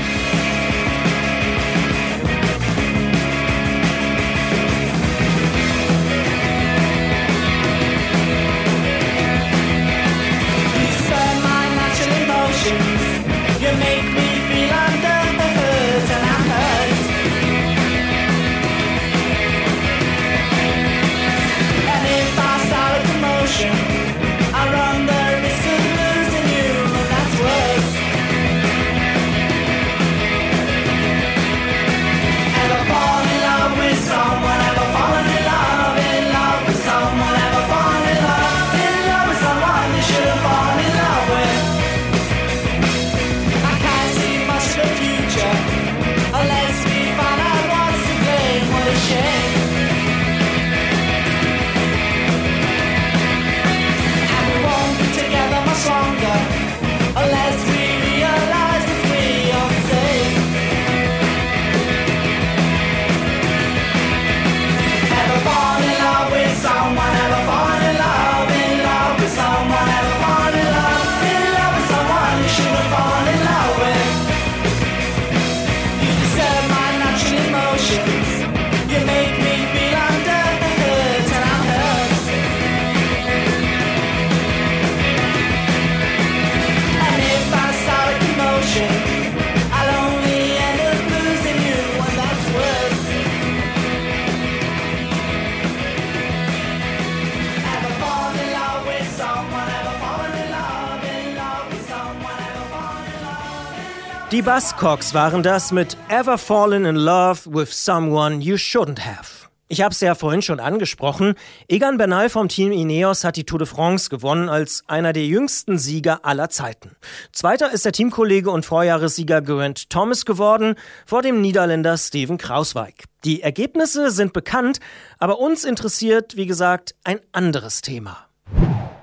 Die Buzzcocks waren das mit Ever Fallen in Love with Someone You Shouldn't Have. Ich habe es ja vorhin schon angesprochen. Egan Bernal vom Team Ineos hat die Tour de France gewonnen als einer der jüngsten Sieger aller Zeiten. Zweiter ist der Teamkollege und Vorjahressieger Geraint Thomas geworden vor dem Niederländer Steven Krausweig. Die Ergebnisse sind bekannt, aber uns interessiert, wie gesagt, ein anderes Thema.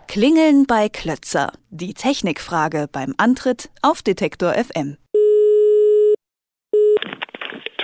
Klingeln bei Klötzer. Die Technikfrage beim Antritt auf Detektor FM.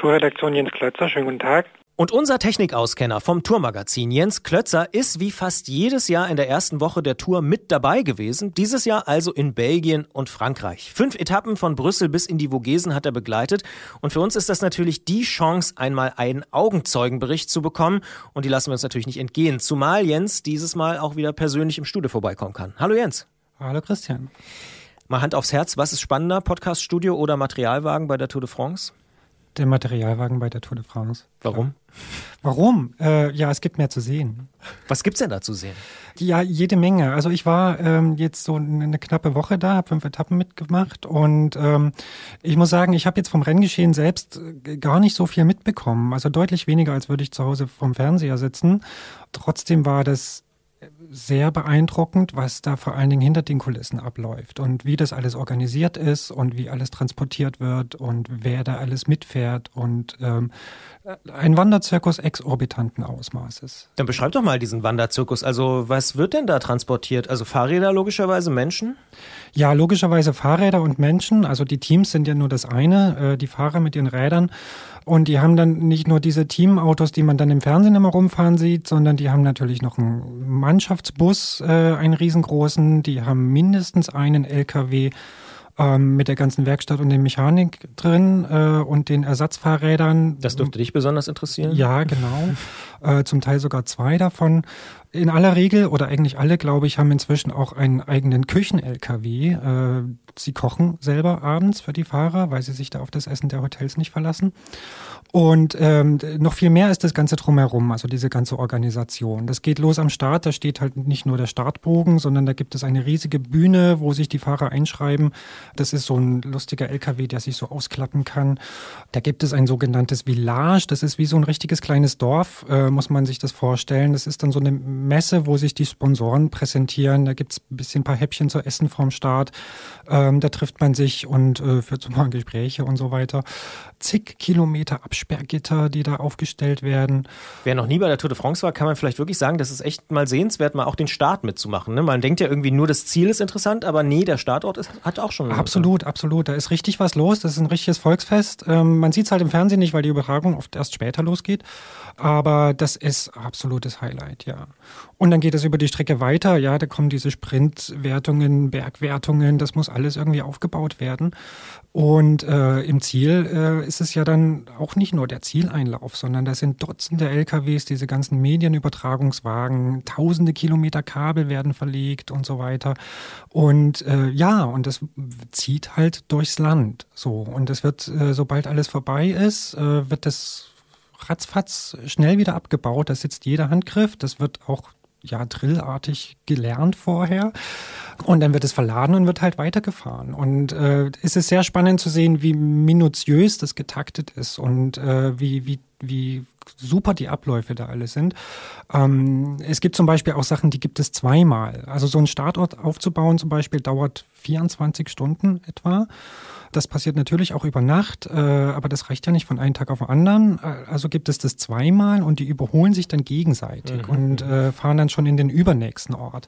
Tourredaktion Jens Klötzer, schönen guten Tag. Und unser Technikauskenner vom Tourmagazin Jens Klötzer ist wie fast jedes Jahr in der ersten Woche der Tour mit dabei gewesen. Dieses Jahr also in Belgien und Frankreich. Fünf Etappen von Brüssel bis in die Vogesen hat er begleitet. Und für uns ist das natürlich die Chance, einmal einen Augenzeugenbericht zu bekommen. Und die lassen wir uns natürlich nicht entgehen. Zumal Jens dieses Mal auch wieder persönlich im Studio vorbeikommen kann. Hallo Jens. Hallo Christian. Mal Hand aufs Herz, was ist spannender, Podcaststudio oder Materialwagen bei der Tour de France? Der Materialwagen bei der Tour de France. Warum? Warum? Äh, ja, es gibt mehr zu sehen. Was gibt's denn da zu sehen? Ja, jede Menge. Also ich war ähm, jetzt so eine knappe Woche da, habe fünf Etappen mitgemacht und ähm, ich muss sagen, ich habe jetzt vom Renngeschehen selbst äh, gar nicht so viel mitbekommen. Also deutlich weniger, als würde ich zu Hause vom Fernseher sitzen. Trotzdem war das sehr beeindruckend, was da vor allen Dingen hinter den Kulissen abläuft und wie das alles organisiert ist und wie alles transportiert wird und wer da alles mitfährt und ähm, ein Wanderzirkus exorbitanten Ausmaßes. Dann beschreib doch mal diesen Wanderzirkus. Also was wird denn da transportiert? Also Fahrräder logischerweise, Menschen? Ja, logischerweise Fahrräder und Menschen. Also die Teams sind ja nur das eine, äh, die Fahrer mit ihren Rädern. Und die haben dann nicht nur diese Teamautos, die man dann im Fernsehen immer rumfahren sieht, sondern die haben natürlich noch einen Mannschaftsbus, äh, einen riesengroßen. Die haben mindestens einen LKW ähm, mit der ganzen Werkstatt und der Mechanik drin äh, und den Ersatzfahrrädern. Das dürfte dich besonders interessieren? Ja, genau. äh, zum Teil sogar zwei davon. In aller Regel oder eigentlich alle, glaube ich, haben inzwischen auch einen eigenen Küchen-LKW. Äh, sie kochen selber abends für die Fahrer, weil sie sich da auf das Essen der Hotels nicht verlassen. Und ähm, noch viel mehr ist das Ganze drumherum, also diese ganze Organisation. Das geht los am Start, da steht halt nicht nur der Startbogen, sondern da gibt es eine riesige Bühne, wo sich die Fahrer einschreiben. Das ist so ein lustiger LKW, der sich so ausklappen kann. Da gibt es ein sogenanntes Village, das ist wie so ein richtiges kleines Dorf, äh, muss man sich das vorstellen. Das ist dann so eine Messe, wo sich die Sponsoren präsentieren. Da gibt es ein bisschen ein paar Häppchen zu essen vorm Start. Ähm, da trifft man sich und äh, führt so mal Gespräche und so weiter. Zig Kilometer Abstand Absperrgitter, die da aufgestellt werden. Wer noch nie bei der Tour de France war, kann man vielleicht wirklich sagen, das ist echt mal sehenswert, mal auch den Start mitzumachen. Ne? Man denkt ja irgendwie nur, das Ziel ist interessant, aber nee, der Startort ist, hat auch schon. Absolut, absolut. Da ist richtig was los. Das ist ein richtiges Volksfest. Ähm, man sieht es halt im Fernsehen nicht, weil die Übertragung oft erst später losgeht. Aber das ist absolutes Highlight, ja. Und dann geht es über die Strecke weiter. Ja, da kommen diese Sprintwertungen, Bergwertungen. Das muss alles irgendwie aufgebaut werden. Und äh, im Ziel äh, ist es ja dann auch nicht nur der Zieleinlauf, sondern das sind Dutzende LKWs, diese ganzen Medienübertragungswagen, tausende Kilometer Kabel werden verlegt und so weiter. Und äh, ja, und das zieht halt durchs Land. So. Und es wird, äh, sobald alles vorbei ist, äh, wird das ratzfatz schnell wieder abgebaut. Da sitzt jeder Handgriff. Das wird auch ja drillartig gelernt vorher. Und dann wird es verladen und wird halt weitergefahren. Und äh, es ist sehr spannend zu sehen, wie minutiös das getaktet ist und äh, wie, wie, wie super die Abläufe da alle sind. Ähm, es gibt zum Beispiel auch Sachen, die gibt es zweimal. Also so einen Startort aufzubauen zum Beispiel dauert 24 Stunden etwa. Das passiert natürlich auch über Nacht, äh, aber das reicht ja nicht von einem Tag auf den anderen. Äh, also gibt es das zweimal und die überholen sich dann gegenseitig mhm. und äh, fahren dann schon in den übernächsten Ort.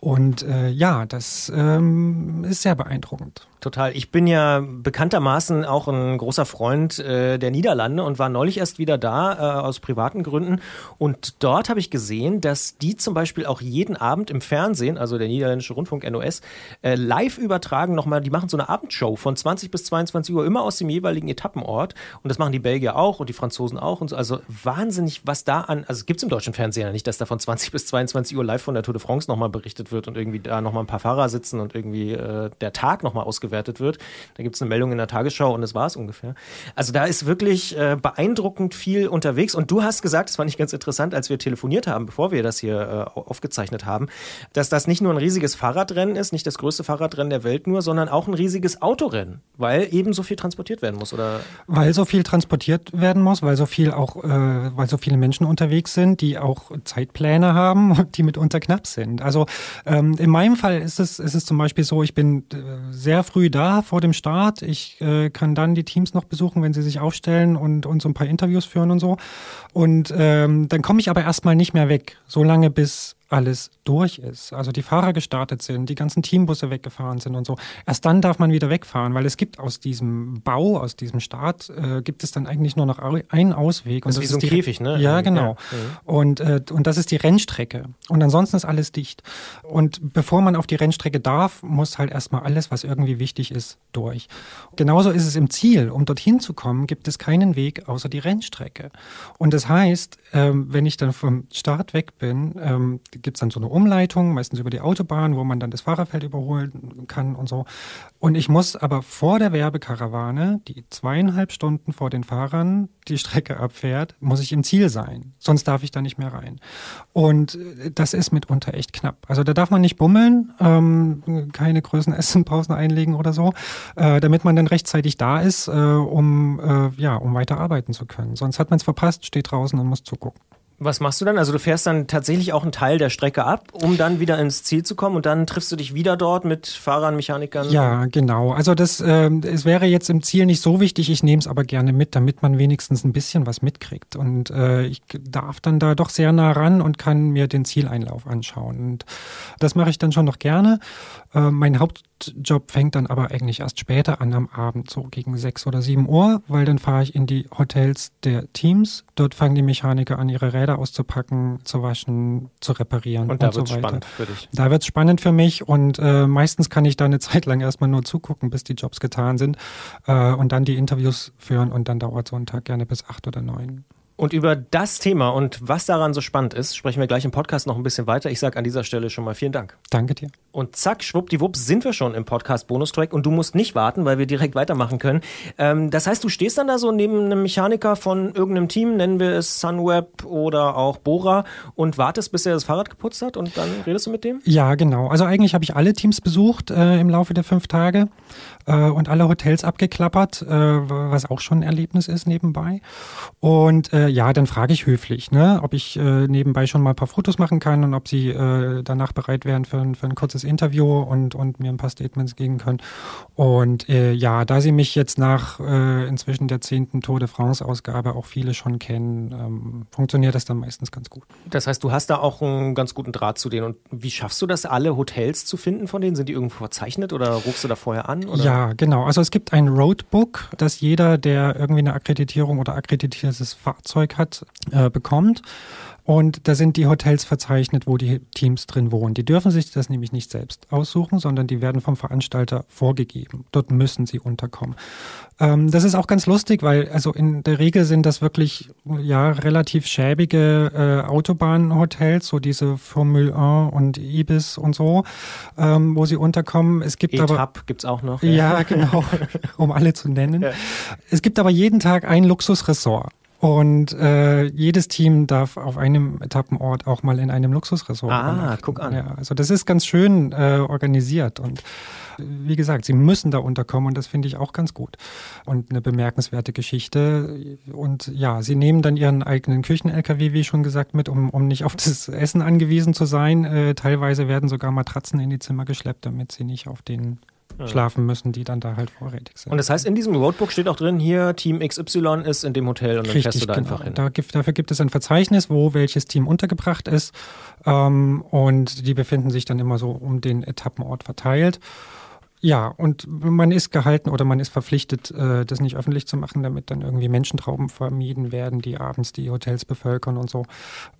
Und äh, ja, das ähm, ist sehr beeindruckend. Total. Ich bin ja bekanntermaßen auch ein großer Freund äh, der Niederlande und war neulich erst wieder da äh, aus privaten Gründen. Und dort habe ich gesehen, dass die zum Beispiel auch jeden Abend im Fernsehen, also der niederländische Rundfunk NOS, äh, live übertragen nochmal, die machen so eine Abendshow von 20 bis 22 Uhr, immer aus dem jeweiligen Etappenort. Und das machen die Belgier auch und die Franzosen auch. Und so. Also wahnsinnig, was da an, also gibt es im deutschen Fernsehen ja nicht, dass da von 20 bis 22 Uhr live von der Tour de France nochmal berichtet wird und irgendwie da nochmal ein paar Fahrer sitzen und irgendwie äh, der Tag nochmal ausgewertet ausgewertet wird. Da gibt es eine Meldung in der Tagesschau und das war es ungefähr. Also da ist wirklich äh, beeindruckend viel unterwegs. Und du hast gesagt, das fand ich ganz interessant, als wir telefoniert haben, bevor wir das hier äh, aufgezeichnet haben, dass das nicht nur ein riesiges Fahrradrennen ist, nicht das größte Fahrradrennen der Welt nur, sondern auch ein riesiges Autorennen, weil eben so viel transportiert werden muss, oder? Weil so viel transportiert werden muss, weil so viel auch, äh, weil so viele Menschen unterwegs sind, die auch Zeitpläne haben und die mitunter knapp sind. Also ähm, in meinem Fall ist es, ist es zum Beispiel so, ich bin äh, sehr früh früh da vor dem Start. Ich äh, kann dann die Teams noch besuchen, wenn sie sich aufstellen und, und so ein paar Interviews führen und so. Und ähm, dann komme ich aber erstmal nicht mehr weg, so lange bis alles durch ist, also die Fahrer gestartet sind, die ganzen Teambusse weggefahren sind und so, erst dann darf man wieder wegfahren, weil es gibt aus diesem Bau, aus diesem Start, äh, gibt es dann eigentlich nur noch einen Ausweg. Das, und das ist wie so ein Käfig, ne? Ja, genau. Ja. Und, äh, und das ist die Rennstrecke. Und ansonsten ist alles dicht. Und bevor man auf die Rennstrecke darf, muss halt erstmal alles, was irgendwie wichtig ist, durch. Genauso ist es im Ziel. Um dorthin zu kommen, gibt es keinen Weg außer die Rennstrecke. Und das heißt, ähm, wenn ich dann vom Start weg bin, ähm, gibt es dann so eine Umleitung, meistens über die Autobahn, wo man dann das Fahrerfeld überholen kann und so. Und ich muss aber vor der Werbekarawane, die zweieinhalb Stunden vor den Fahrern die Strecke abfährt, muss ich im Ziel sein. Sonst darf ich da nicht mehr rein. Und äh, das ist mitunter echt knapp. Also da darf man nicht bummeln, ähm, keine Größenessenpausen einlegen oder so, äh, damit man dann rechtzeitig da ist, äh, um, äh, ja, um weiter arbeiten zu können. Sonst hat man es verpasst, steht draußen und muss zugucken. Was machst du dann? Also du fährst dann tatsächlich auch einen Teil der Strecke ab, um dann wieder ins Ziel zu kommen und dann triffst du dich wieder dort mit Fahrern, Mechanikern? Ja, genau. Also das, äh, es wäre jetzt im Ziel nicht so wichtig, ich nehme es aber gerne mit, damit man wenigstens ein bisschen was mitkriegt. Und äh, ich darf dann da doch sehr nah ran und kann mir den Zieleinlauf anschauen. Und das mache ich dann schon noch gerne. Äh, mein Hauptjob fängt dann aber eigentlich erst später an am Abend, so gegen sechs oder sieben Uhr, weil dann fahre ich in die Hotels der Teams. Dort fangen die Mechaniker an, ihre Räder auszupacken, zu waschen, zu reparieren. Und da und wird so weiter. spannend für dich. Da wird es spannend für mich und äh, meistens kann ich da eine Zeit lang erstmal nur zugucken, bis die Jobs getan sind äh, und dann die Interviews führen und dann dauert so ein Tag gerne bis acht oder neun. Und über das Thema und was daran so spannend ist, sprechen wir gleich im Podcast noch ein bisschen weiter. Ich sage an dieser Stelle schon mal vielen Dank. Danke dir. Und zack, schwuppdiwupp sind wir schon im Podcast Bonustrack und du musst nicht warten, weil wir direkt weitermachen können. Ähm, das heißt, du stehst dann da so neben einem Mechaniker von irgendeinem Team, nennen wir es Sunweb oder auch Bora und wartest, bis er das Fahrrad geputzt hat und dann redest du mit dem? Ja, genau. Also eigentlich habe ich alle Teams besucht äh, im Laufe der fünf Tage äh, und alle Hotels abgeklappert, äh, was auch schon ein Erlebnis ist nebenbei. Und äh, ja, dann frage ich höflich, ne, ob ich äh, nebenbei schon mal ein paar Fotos machen kann und ob sie äh, danach bereit wären für, ein- für ein kurzes Interview und, und mir ein paar Statements geben können. Und äh, ja, da sie mich jetzt nach äh, inzwischen der zehnten Tour de France-Ausgabe auch viele schon kennen, ähm, funktioniert das dann meistens ganz gut. Das heißt, du hast da auch einen ganz guten Draht zu denen. Und wie schaffst du das, alle Hotels zu finden von denen? Sind die irgendwo verzeichnet oder rufst du da vorher an? Oder? Ja, genau. Also es gibt ein Roadbook, das jeder, der irgendwie eine Akkreditierung oder akkreditiertes Fahrzeug hat, äh, bekommt. Und da sind die Hotels verzeichnet, wo die Teams drin wohnen. Die dürfen sich das nämlich nicht selbst aussuchen, sondern die werden vom Veranstalter vorgegeben. Dort müssen sie unterkommen. Ähm, das ist auch ganz lustig, weil also in der Regel sind das wirklich ja relativ schäbige äh, Autobahnhotels, so diese Formel 1 und Ibis und so, ähm, wo sie unterkommen. Es gibt aber E-Tab gibt's auch noch. ja, genau, um alle zu nennen. Es gibt aber jeden Tag ein Luxusressort. Und äh, jedes Team darf auf einem Etappenort auch mal in einem Luxusressort. Ah, übernachten. guck an. Ja, also das ist ganz schön äh, organisiert und äh, wie gesagt, sie müssen da unterkommen und das finde ich auch ganz gut und eine bemerkenswerte Geschichte. Und ja, sie nehmen dann ihren eigenen Küchen-LKW, wie schon gesagt, mit, um, um nicht auf das Essen angewiesen zu sein. Äh, teilweise werden sogar Matratzen in die Zimmer geschleppt, damit sie nicht auf den schlafen müssen, die dann da halt vorrätig sind. Und das heißt, in diesem Roadbook steht auch drin, hier Team XY ist in dem Hotel und dann fährst du da einfach hin. Da gibt, dafür gibt es ein Verzeichnis, wo welches Team untergebracht ist. Ähm, und die befinden sich dann immer so um den Etappenort verteilt. Ja, und man ist gehalten oder man ist verpflichtet, äh, das nicht öffentlich zu machen, damit dann irgendwie Menschentrauben vermieden werden, die abends die Hotels bevölkern und so.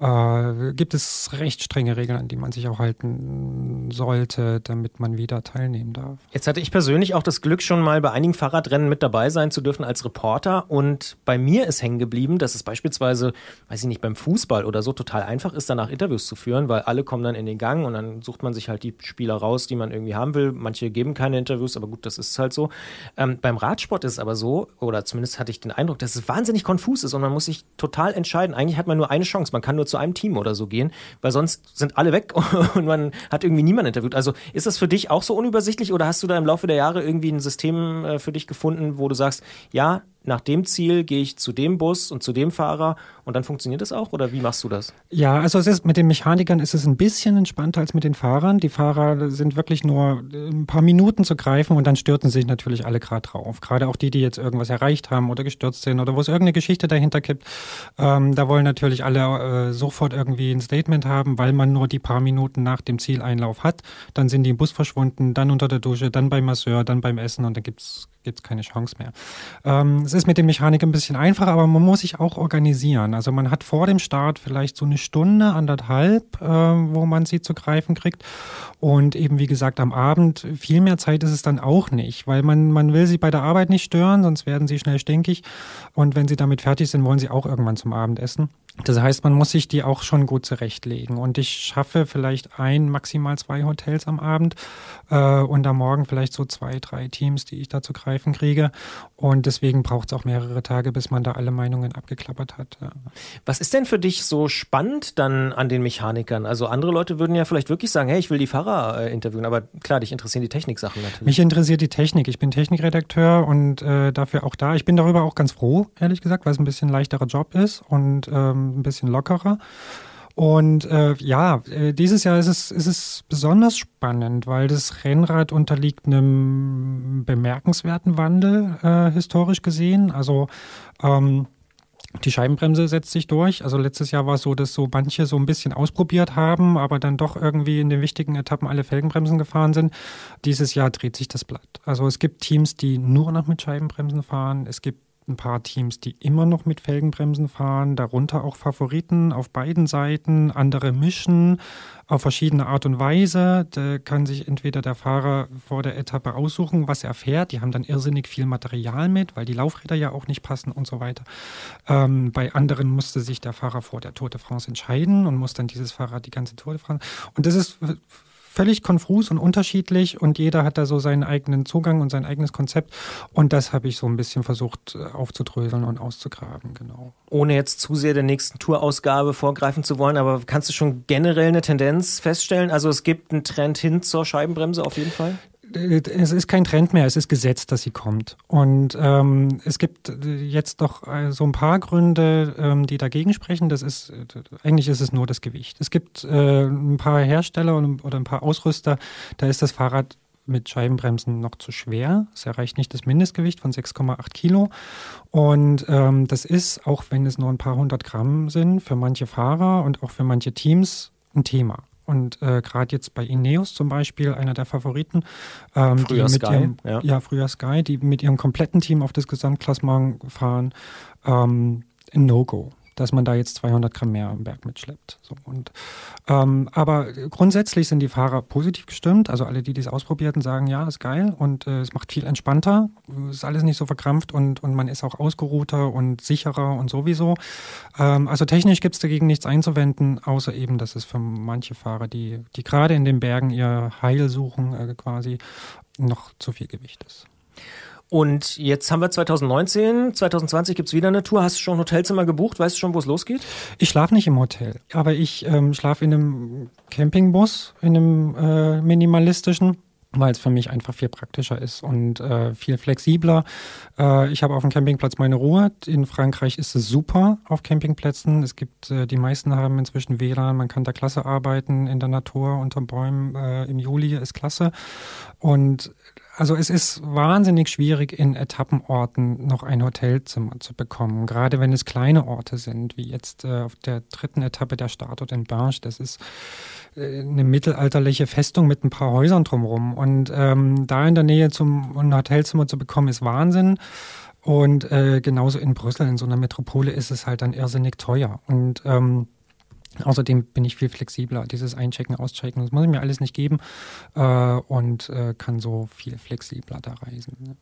Äh, gibt es recht strenge Regeln, an die man sich auch halten sollte, damit man wieder teilnehmen darf. Jetzt hatte ich persönlich auch das Glück, schon mal bei einigen Fahrradrennen mit dabei sein zu dürfen als Reporter. Und bei mir ist hängen geblieben, dass es beispielsweise, weiß ich nicht, beim Fußball oder so total einfach ist, danach Interviews zu führen, weil alle kommen dann in den Gang und dann sucht man sich halt die Spieler raus, die man irgendwie haben will. Manche geben keine Interviews, aber gut, das ist halt so. Ähm, beim Radsport ist es aber so, oder zumindest hatte ich den Eindruck, dass es wahnsinnig konfus ist und man muss sich total entscheiden. Eigentlich hat man nur eine Chance, man kann nur zu einem Team oder so gehen, weil sonst sind alle weg und man hat irgendwie niemanden interviewt. Also ist das für dich auch so unübersichtlich oder hast du da im Laufe der Jahre irgendwie ein System äh, für dich gefunden, wo du sagst, ja, nach dem Ziel gehe ich zu dem Bus und zu dem Fahrer und dann funktioniert das auch oder wie machst du das? Ja, also es ist mit den Mechanikern ist es ein bisschen entspannter als mit den Fahrern. Die Fahrer sind wirklich nur ein paar Minuten zu greifen und dann stürzen sich natürlich alle gerade drauf. Gerade auch die, die jetzt irgendwas erreicht haben oder gestürzt sind oder wo es irgendeine Geschichte dahinter gibt. Ähm, da wollen natürlich alle äh, sofort irgendwie ein Statement haben, weil man nur die paar Minuten nach dem Zieleinlauf hat. Dann sind die im Bus verschwunden, dann unter der Dusche, dann beim Masseur, dann beim Essen und dann gibt's gibt's keine Chance mehr. Ähm, es ist mit dem Mechanik ein bisschen einfacher, aber man muss sich auch organisieren. Also man hat vor dem Start vielleicht so eine Stunde, anderthalb, äh, wo man sie zu greifen kriegt. Und eben, wie gesagt, am Abend viel mehr Zeit ist es dann auch nicht, weil man, man will sie bei der Arbeit nicht stören, sonst werden sie schnell stinkig. Und wenn sie damit fertig sind, wollen sie auch irgendwann zum Abendessen. Das heißt, man muss sich die auch schon gut zurechtlegen. Und ich schaffe vielleicht ein, maximal zwei Hotels am Abend äh, und am Morgen vielleicht so zwei, drei Teams, die ich da zu greifen kriege. Und deswegen braucht es auch mehrere Tage, bis man da alle Meinungen abgeklappert hat. Ja. Was ist denn für dich so spannend dann an den Mechanikern? Also andere Leute würden ja vielleicht wirklich sagen, hey, ich will die Fahrer äh, interviewen, aber klar, dich interessieren die Techniksachen natürlich. Mich interessiert die Technik. Ich bin Technikredakteur und äh, dafür auch da. Ich bin darüber auch ganz froh, ehrlich gesagt, weil es ein bisschen leichterer Job ist und ähm, ein bisschen lockerer. Und äh, ja, äh, dieses Jahr ist es, ist es besonders spannend, weil das Rennrad unterliegt einem bemerkenswerten Wandel, äh, historisch gesehen. Also ähm, die Scheibenbremse setzt sich durch. Also letztes Jahr war es so, dass so manche so ein bisschen ausprobiert haben, aber dann doch irgendwie in den wichtigen Etappen alle Felgenbremsen gefahren sind. Dieses Jahr dreht sich das Blatt. Also es gibt Teams, die nur noch mit Scheibenbremsen fahren. Es gibt ein paar Teams, die immer noch mit Felgenbremsen fahren, darunter auch Favoriten auf beiden Seiten, andere mischen auf verschiedene Art und Weise. Da kann sich entweder der Fahrer vor der Etappe aussuchen, was er fährt. Die haben dann irrsinnig viel Material mit, weil die Laufräder ja auch nicht passen und so weiter. Ähm, bei anderen musste sich der Fahrer vor der Tour de France entscheiden und muss dann dieses Fahrrad die ganze Tour de France. Und das ist völlig konfus und unterschiedlich und jeder hat da so seinen eigenen Zugang und sein eigenes Konzept. Und das habe ich so ein bisschen versucht äh, aufzudröseln und auszugraben, genau. Ohne jetzt zu sehr der nächsten Tourausgabe vorgreifen zu wollen, aber kannst du schon generell eine Tendenz feststellen? Also es gibt einen Trend hin zur Scheibenbremse auf jeden Fall? Es ist kein Trend mehr, es ist Gesetz, dass sie kommt. Und ähm, es gibt jetzt doch äh, so ein paar Gründe, ähm, die dagegen sprechen. Das ist eigentlich ist es nur das Gewicht. Es gibt äh, ein paar Hersteller oder ein paar Ausrüster, da ist das Fahrrad mit Scheibenbremsen noch zu schwer. Es erreicht nicht das Mindestgewicht von 6,8 Kilo. Und ähm, das ist, auch wenn es nur ein paar hundert Gramm sind, für manche Fahrer und auch für manche Teams ein Thema. Und äh, gerade jetzt bei Ineos zum Beispiel, einer der Favoriten, ähm, früher die mit Sky, ihrem, ja. ja. früher Sky, die mit ihrem kompletten Team auf das Gesamtklassement fahren, ähm, ein No-Go dass man da jetzt 200 Gramm mehr am Berg mitschleppt. So, und, ähm, aber grundsätzlich sind die Fahrer positiv gestimmt. Also alle, die dies ausprobierten, sagen, ja, ist geil und äh, es macht viel entspannter. Ist alles nicht so verkrampft und, und man ist auch ausgeruhter und sicherer und sowieso. Ähm, also technisch gibt es dagegen nichts einzuwenden, außer eben, dass es für manche Fahrer, die, die gerade in den Bergen ihr Heil suchen, äh, quasi noch zu viel Gewicht ist. Und jetzt haben wir 2019, 2020 gibt's wieder eine Tour. Hast du schon ein Hotelzimmer gebucht? Weißt du schon, wo es losgeht? Ich schlafe nicht im Hotel, aber ich ähm, schlafe in einem Campingbus, in einem äh, minimalistischen weil es für mich einfach viel praktischer ist und äh, viel flexibler. Äh, ich habe auf dem Campingplatz meine Ruhe. In Frankreich ist es super auf Campingplätzen. Es gibt, äh, die meisten haben inzwischen WLAN, man kann da klasse arbeiten in der Natur unter Bäumen. Äh, Im Juli ist klasse. Und also es ist wahnsinnig schwierig, in Etappenorten noch ein Hotelzimmer zu bekommen, gerade wenn es kleine Orte sind, wie jetzt äh, auf der dritten Etappe der Startort in Berge. Das ist äh, eine mittelalterliche Festung mit ein paar Häusern drumherum. Und ähm, da in der Nähe zum ein Hotelzimmer zu bekommen, ist Wahnsinn. Und äh, genauso in Brüssel, in so einer Metropole, ist es halt dann irrsinnig teuer. Und ähm, Außerdem bin ich viel flexibler. Dieses Einchecken, Auschecken, das muss ich mir alles nicht geben äh, und äh, kann so viel flexibler da reisen. Ne?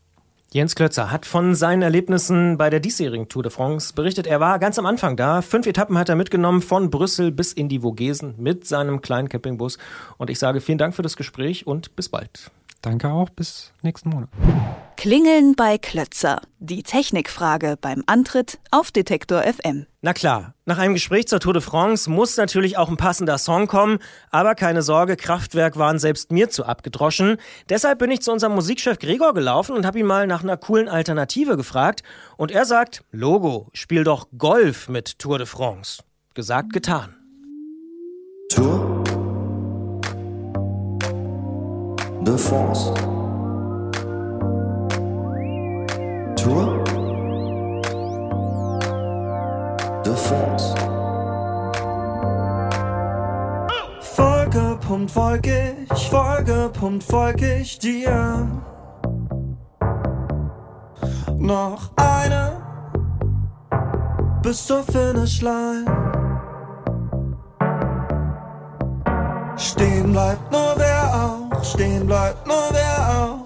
Jens Klötzer hat von seinen Erlebnissen bei der diesjährigen Tour de France berichtet. Er war ganz am Anfang da. Fünf Etappen hat er mitgenommen, von Brüssel bis in die Vogesen mit seinem kleinen Campingbus. Und ich sage vielen Dank für das Gespräch und bis bald. Danke auch, bis nächsten Monat. Klingeln bei Klötzer. Die Technikfrage beim Antritt auf Detektor FM. Na klar, nach einem Gespräch zur Tour de France muss natürlich auch ein passender Song kommen, aber keine Sorge, Kraftwerk waren selbst mir zu abgedroschen. Deshalb bin ich zu unserem Musikchef Gregor gelaufen und habe ihn mal nach einer coolen Alternative gefragt und er sagt, Logo, spiel doch Golf mit Tour de France. Gesagt, getan. De France. Tour de France. Vollgepumpt folge ich, vollgepumpt folge ich dir. Noch eine bis zur Finishline. Stehen bleibt stehen bleibt nur wer auch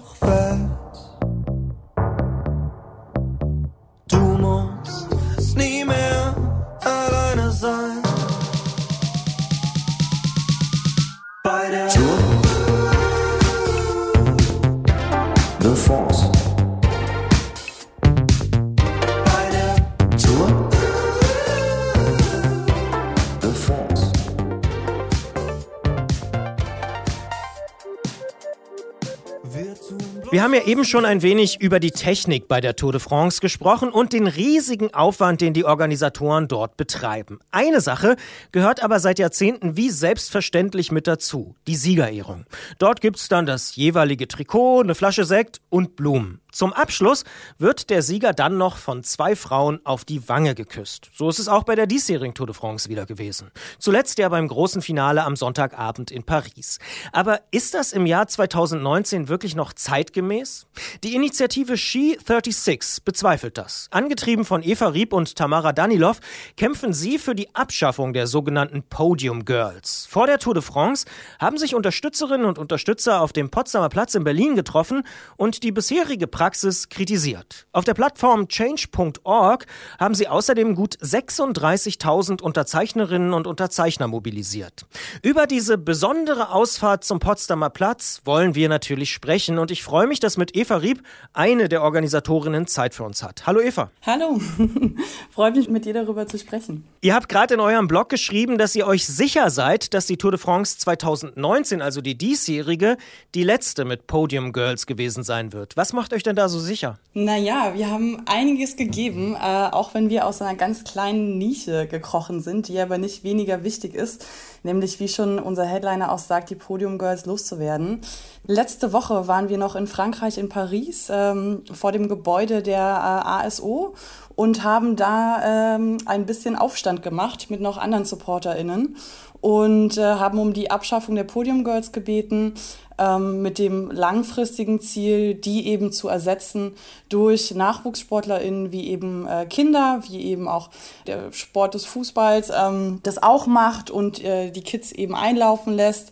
haben ja eben schon ein wenig über die Technik bei der Tour de France gesprochen und den riesigen Aufwand, den die Organisatoren dort betreiben. Eine Sache gehört aber seit Jahrzehnten wie selbstverständlich mit dazu, die Siegerehrung. Dort gibt's dann das jeweilige Trikot, eine Flasche Sekt und Blumen. Zum Abschluss wird der Sieger dann noch von zwei Frauen auf die Wange geküsst. So ist es auch bei der diesjährigen Tour de France wieder gewesen. Zuletzt ja beim großen Finale am Sonntagabend in Paris. Aber ist das im Jahr 2019 wirklich noch zeitgemäß? Die Initiative She 36 bezweifelt das. Angetrieben von Eva Rieb und Tamara Danilov kämpfen sie für die Abschaffung der sogenannten Podium Girls. Vor der Tour de France haben sich Unterstützerinnen und Unterstützer auf dem Potsdamer Platz in Berlin getroffen und die bisherige Praxis kritisiert. Auf der Plattform change.org haben sie außerdem gut 36.000 Unterzeichnerinnen und Unterzeichner mobilisiert. Über diese besondere Ausfahrt zum Potsdamer Platz wollen wir natürlich sprechen und ich freue mich, dass mit Eva Rieb eine der Organisatorinnen Zeit für uns hat. Hallo Eva. Hallo, freut mich mit dir darüber zu sprechen. Ihr habt gerade in eurem Blog geschrieben, dass ihr euch sicher seid, dass die Tour de France 2019, also die diesjährige, die letzte mit Podium Girls gewesen sein wird. Was macht euch denn da so sicher? Naja, wir haben einiges gegeben, äh, auch wenn wir aus einer ganz kleinen Nische gekrochen sind, die aber nicht weniger wichtig ist, nämlich wie schon unser Headliner auch sagt, die Podium Girls loszuwerden. Letzte Woche waren wir noch in Frankreich, in Paris, ähm, vor dem Gebäude der äh, ASO und haben da ähm, ein bisschen Aufstand gemacht mit noch anderen SupporterInnen und äh, haben um die Abschaffung der Podium Girls gebeten, ähm, mit dem langfristigen Ziel, die eben zu ersetzen durch NachwuchssportlerInnen wie eben äh, Kinder, wie eben auch der Sport des Fußballs ähm, das auch macht und äh, die Kids eben einlaufen lässt.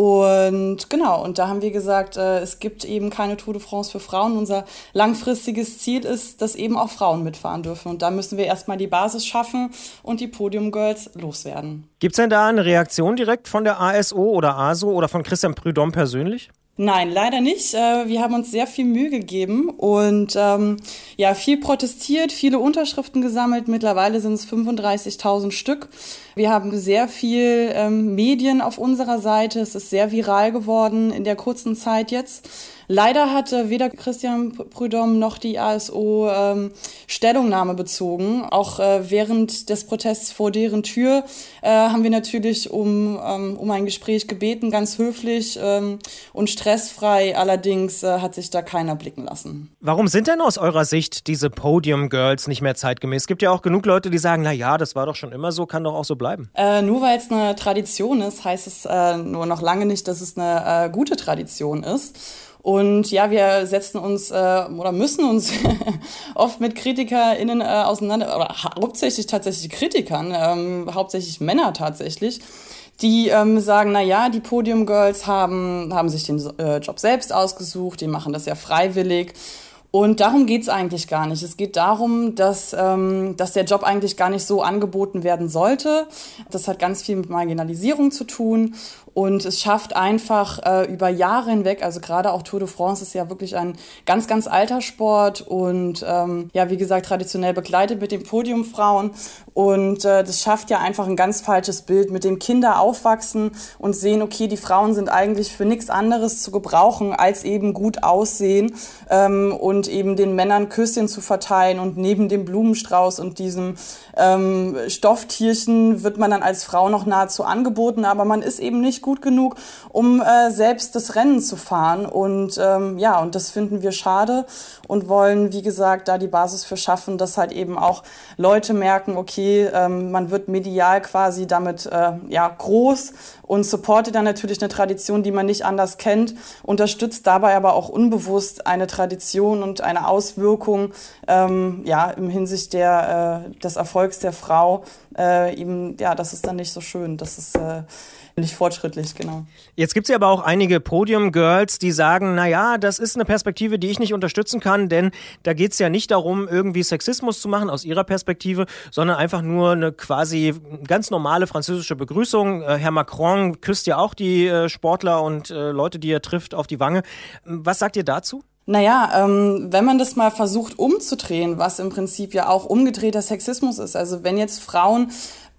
Und genau, und da haben wir gesagt, äh, es gibt eben keine Tour de France für Frauen. Unser langfristiges Ziel ist, dass eben auch Frauen mitfahren dürfen. Und da müssen wir erstmal die Basis schaffen und die Podium Girls loswerden. Gibt es denn da eine Reaktion direkt von der ASO oder ASO oder von Christian Prudhomme persönlich? Nein, leider nicht. Äh, wir haben uns sehr viel Mühe gegeben und ähm, ja, viel protestiert, viele Unterschriften gesammelt. Mittlerweile sind es 35.000 Stück. Wir haben sehr viel ähm, Medien auf unserer Seite. Es ist sehr viral geworden in der kurzen Zeit jetzt. Leider hatte weder Christian Prudhomme noch die ASO ähm, Stellungnahme bezogen. Auch äh, während des Protests vor deren Tür äh, haben wir natürlich um, ähm, um ein Gespräch gebeten, ganz höflich ähm, und stressfrei. Allerdings äh, hat sich da keiner blicken lassen. Warum sind denn aus eurer Sicht diese Podium Girls nicht mehr zeitgemäß? Es gibt ja auch genug Leute, die sagen, na ja, das war doch schon immer so, kann doch auch so bleiben. Äh, nur weil es eine Tradition ist, heißt es äh, nur noch lange nicht, dass es eine äh, gute Tradition ist. Und ja, wir setzen uns äh, oder müssen uns oft mit KritikerInnen äh, auseinander, oder hauptsächlich tatsächlich Kritikern, ähm, hauptsächlich Männer tatsächlich, die ähm, sagen, na ja, die Podium Girls haben, haben sich den äh, Job selbst ausgesucht, die machen das ja freiwillig. Und darum geht's eigentlich gar nicht. Es geht darum, dass, ähm, dass der Job eigentlich gar nicht so angeboten werden sollte. Das hat ganz viel mit Marginalisierung zu tun. Und es schafft einfach äh, über Jahre hinweg, also gerade auch Tour de France ist ja wirklich ein ganz, ganz alter Sport und ähm, ja, wie gesagt, traditionell begleitet mit den Podiumfrauen. Und äh, das schafft ja einfach ein ganz falsches Bild, mit dem Kinder aufwachsen und sehen, okay, die Frauen sind eigentlich für nichts anderes zu gebrauchen, als eben gut aussehen ähm, und eben den Männern Küsschen zu verteilen. Und neben dem Blumenstrauß und diesem ähm, Stofftierchen wird man dann als Frau noch nahezu angeboten, aber man ist eben nicht gut genug, um äh, selbst das Rennen zu fahren. Und ähm, ja, und das finden wir schade und wollen, wie gesagt, da die Basis für schaffen, dass halt eben auch Leute merken, okay, ähm, man wird medial quasi damit äh, ja groß und supportet dann natürlich eine Tradition, die man nicht anders kennt, unterstützt dabei aber auch unbewusst eine Tradition und eine Auswirkung ähm, ja im Hinsicht der äh, des Erfolgs der Frau äh, eben ja das ist dann nicht so schön, das ist äh, nicht fortschrittlich, genau. Jetzt gibt es ja aber auch einige Podium-Girls, die sagen, naja, das ist eine Perspektive, die ich nicht unterstützen kann, denn da geht es ja nicht darum, irgendwie Sexismus zu machen aus ihrer Perspektive, sondern einfach nur eine quasi ganz normale französische Begrüßung. Äh, Herr Macron küsst ja auch die äh, Sportler und äh, Leute, die er trifft, auf die Wange. Was sagt ihr dazu? Naja, ähm, wenn man das mal versucht umzudrehen, was im Prinzip ja auch umgedrehter Sexismus ist, also wenn jetzt Frauen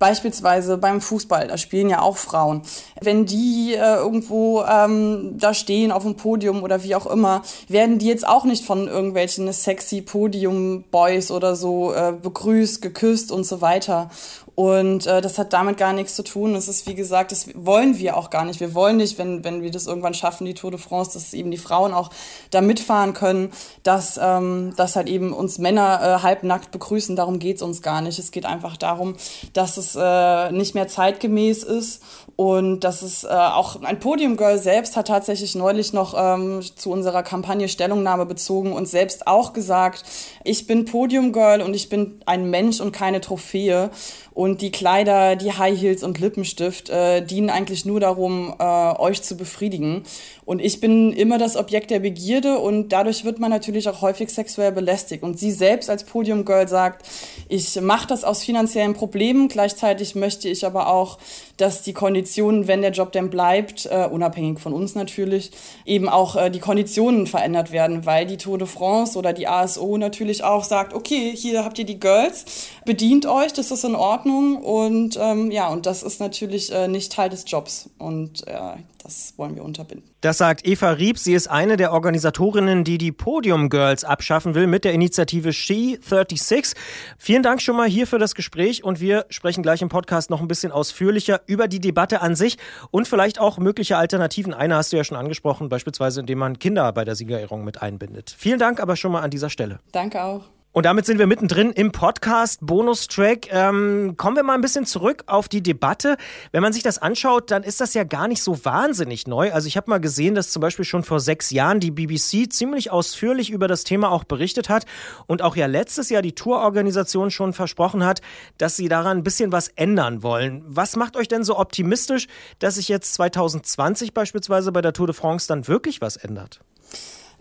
Beispielsweise beim Fußball, da spielen ja auch Frauen. Wenn die äh, irgendwo ähm, da stehen auf dem Podium oder wie auch immer, werden die jetzt auch nicht von irgendwelchen sexy Podium-Boys oder so äh, begrüßt, geküsst und so weiter. Und äh, das hat damit gar nichts zu tun. Das ist, wie gesagt, das wollen wir auch gar nicht. Wir wollen nicht, wenn, wenn wir das irgendwann schaffen, die Tour de France, dass eben die Frauen auch da mitfahren können, dass, ähm, dass halt eben uns Männer äh, halbnackt begrüßen. Darum geht's uns gar nicht. Es geht einfach darum, dass es äh, nicht mehr zeitgemäß ist und das ist äh, auch ein Podium-Girl selbst hat tatsächlich neulich noch ähm, zu unserer Kampagne Stellungnahme bezogen und selbst auch gesagt, ich bin Podium-Girl und ich bin ein Mensch und keine Trophäe. Und die Kleider, die High Heels und Lippenstift äh, dienen eigentlich nur darum, äh, euch zu befriedigen. Und ich bin immer das Objekt der Begierde und dadurch wird man natürlich auch häufig sexuell belästigt. Und sie selbst als Podium Girl sagt, ich mache das aus finanziellen Problemen. Gleichzeitig möchte ich aber auch, dass die Konditionen, wenn der Job denn bleibt, äh, unabhängig von uns natürlich, eben auch äh, die Konditionen verändert werden, weil die Tour de France oder die ASO natürlich auch sagt, okay, hier habt ihr die Girls, bedient euch, das ist in Ordnung. Und ähm, ja, und das ist natürlich äh, nicht Teil des Jobs. Und äh, das wollen wir unterbinden. Das sagt Eva Rieb. Sie ist eine der Organisatorinnen, die die Podium Girls abschaffen will mit der Initiative She 36. Vielen Dank schon mal hier für das Gespräch und wir sprechen gleich im Podcast noch ein bisschen ausführlicher über die Debatte an sich und vielleicht auch mögliche Alternativen. Eine hast du ja schon angesprochen, beispielsweise indem man Kinder bei der Siegerehrung mit einbindet. Vielen Dank aber schon mal an dieser Stelle. Danke auch. Und damit sind wir mittendrin im Podcast Bonustrack. Ähm, kommen wir mal ein bisschen zurück auf die Debatte. Wenn man sich das anschaut, dann ist das ja gar nicht so wahnsinnig neu. Also ich habe mal gesehen, dass zum Beispiel schon vor sechs Jahren die BBC ziemlich ausführlich über das Thema auch berichtet hat und auch ja letztes Jahr die Tourorganisation schon versprochen hat, dass sie daran ein bisschen was ändern wollen. Was macht euch denn so optimistisch, dass sich jetzt 2020 beispielsweise bei der Tour de France dann wirklich was ändert?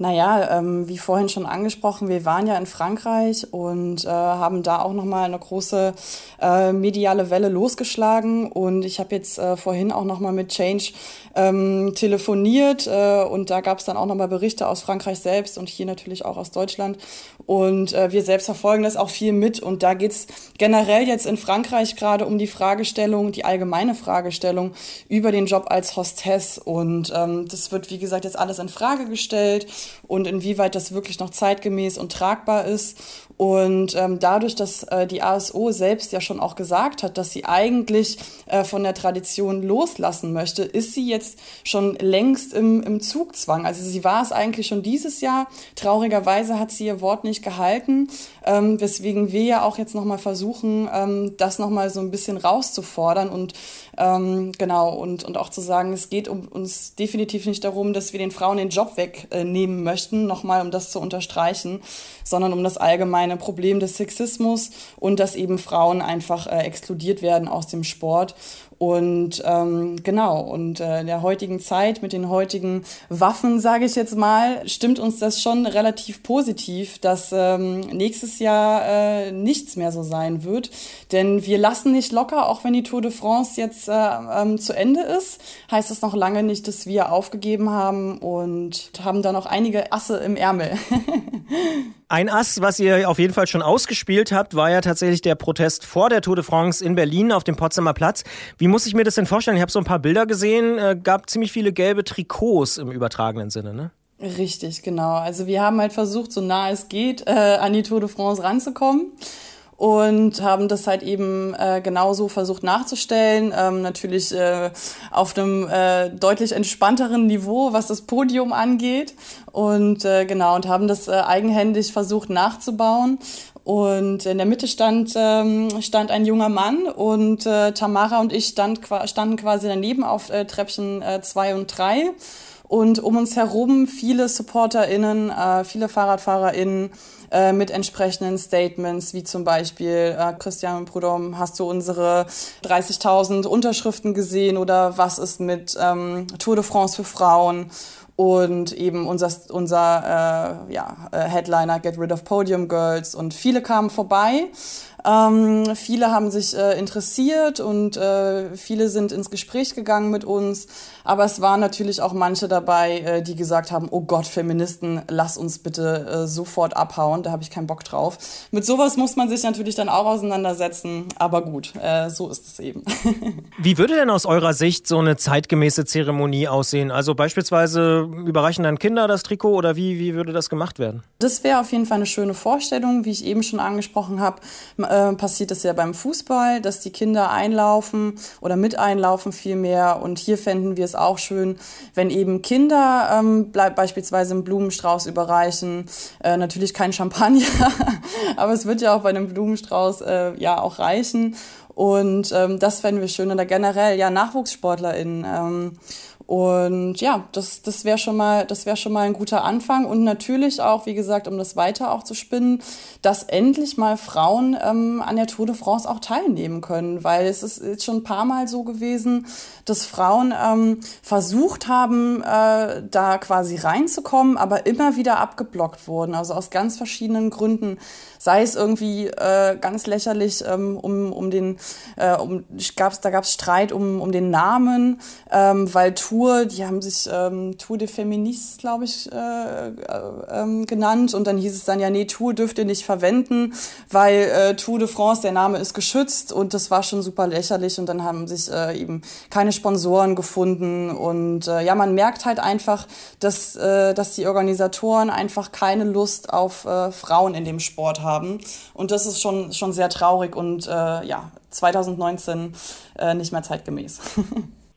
Naja, ähm, wie vorhin schon angesprochen, wir waren ja in Frankreich und äh, haben da auch nochmal eine große äh, mediale Welle losgeschlagen. Und ich habe jetzt äh, vorhin auch nochmal mit Change ähm, telefoniert äh, und da gab es dann auch nochmal Berichte aus Frankreich selbst und hier natürlich auch aus Deutschland. Und äh, wir selbst verfolgen das auch viel mit. Und da geht's generell jetzt in Frankreich gerade um die Fragestellung, die allgemeine Fragestellung über den Job als Hostess. Und ähm, das wird, wie gesagt, jetzt alles in Frage gestellt und inwieweit das wirklich noch zeitgemäß und tragbar ist. Und ähm, dadurch, dass äh, die ASO selbst ja schon auch gesagt hat, dass sie eigentlich äh, von der Tradition loslassen möchte, ist sie jetzt schon längst im, im Zugzwang. Also sie war es eigentlich schon dieses Jahr. Traurigerweise hat sie ihr Wort nicht gehalten, ähm, weswegen wir ja auch jetzt nochmal versuchen, ähm, das nochmal so ein bisschen rauszufordern und ähm, genau und, und auch zu sagen, es geht um uns definitiv nicht darum, dass wir den Frauen den Job wegnehmen möchten, nochmal um das zu unterstreichen, sondern um das allgemeine Problem des Sexismus und dass eben Frauen einfach äh, exkludiert werden aus dem Sport. Und ähm, genau, und äh, in der heutigen Zeit mit den heutigen Waffen, sage ich jetzt mal, stimmt uns das schon relativ positiv, dass ähm, nächstes Jahr äh, nichts mehr so sein wird. Denn wir lassen nicht locker, auch wenn die Tour de France jetzt äh, ähm, zu Ende ist, heißt es noch lange nicht, dass wir aufgegeben haben und haben da noch einige Asse im Ärmel. Ein Ass, was ihr auf jeden Fall schon ausgespielt habt, war ja tatsächlich der Protest vor der Tour de France in Berlin auf dem Potsdamer Platz. Wie muss ich mir das denn vorstellen? Ich habe so ein paar Bilder gesehen, äh, gab ziemlich viele gelbe Trikots im übertragenen Sinne, ne? Richtig, genau. Also wir haben halt versucht, so nah es geht, äh, an die Tour de France ranzukommen und haben das halt eben äh, genauso versucht nachzustellen. Ähm, natürlich äh, auf einem äh, deutlich entspannteren Niveau, was das Podium angeht. Und äh, genau, und haben das äh, eigenhändig versucht nachzubauen. Und in der Mitte stand, ähm, stand ein junger Mann und äh, Tamara und ich stand, standen quasi daneben auf äh, Treppchen äh, zwei und drei und um uns herum viele SupporterInnen, äh, viele FahrradfahrerInnen, äh, mit entsprechenden Statements, wie zum Beispiel, äh, Christian Prudhomme, hast du unsere 30.000 Unterschriften gesehen oder was ist mit ähm, Tour de France für Frauen? und eben unser, unser äh, ja, äh, Headliner Get Rid of Podium Girls und viele kamen vorbei Ähm, viele haben sich äh, interessiert und äh, viele sind ins Gespräch gegangen mit uns. Aber es waren natürlich auch manche dabei, äh, die gesagt haben, oh Gott, Feministen, lass uns bitte äh, sofort abhauen, da habe ich keinen Bock drauf. Mit sowas muss man sich natürlich dann auch auseinandersetzen. Aber gut, äh, so ist es eben. Wie würde denn aus eurer Sicht so eine zeitgemäße Zeremonie aussehen? Also beispielsweise überreichen dann Kinder das Trikot oder wie, wie würde das gemacht werden? Das wäre auf jeden Fall eine schöne Vorstellung, wie ich eben schon angesprochen habe äh, passiert es ja beim Fußball, dass die Kinder einlaufen oder mit einlaufen vielmehr. Und hier fänden wir es auch schön, wenn eben Kinder ähm, beispielsweise einen Blumenstrauß überreichen. Äh, natürlich kein Champagner, aber es wird ja auch bei einem Blumenstrauß äh, ja auch reichen. Und ähm, das fänden wir schön. Oder generell, ja, NachwuchssportlerInnen. Ähm, und ja, das, das wäre schon mal, das wäre schon mal ein guter Anfang. Und natürlich auch, wie gesagt, um das weiter auch zu spinnen, dass endlich mal Frauen ähm, an der Tour de France auch teilnehmen können. Weil es ist jetzt schon ein paar Mal so gewesen, dass Frauen ähm, versucht haben, äh, da quasi reinzukommen, aber immer wieder abgeblockt wurden. Also aus ganz verschiedenen Gründen. Sei es irgendwie äh, ganz lächerlich ähm, um, um den, äh, um, gab's, da gab es Streit um, um den Namen, ähm, weil Tour die haben sich ähm, Tour de Feministes, glaube ich, äh, äh, ähm, genannt. Und dann hieß es dann, ja, nee, Tour dürft ihr nicht verwenden, weil äh, Tour de France, der Name ist geschützt. Und das war schon super lächerlich. Und dann haben sich äh, eben keine Sponsoren gefunden. Und äh, ja, man merkt halt einfach, dass, äh, dass die Organisatoren einfach keine Lust auf äh, Frauen in dem Sport haben. Und das ist schon, schon sehr traurig und äh, ja, 2019 äh, nicht mehr zeitgemäß.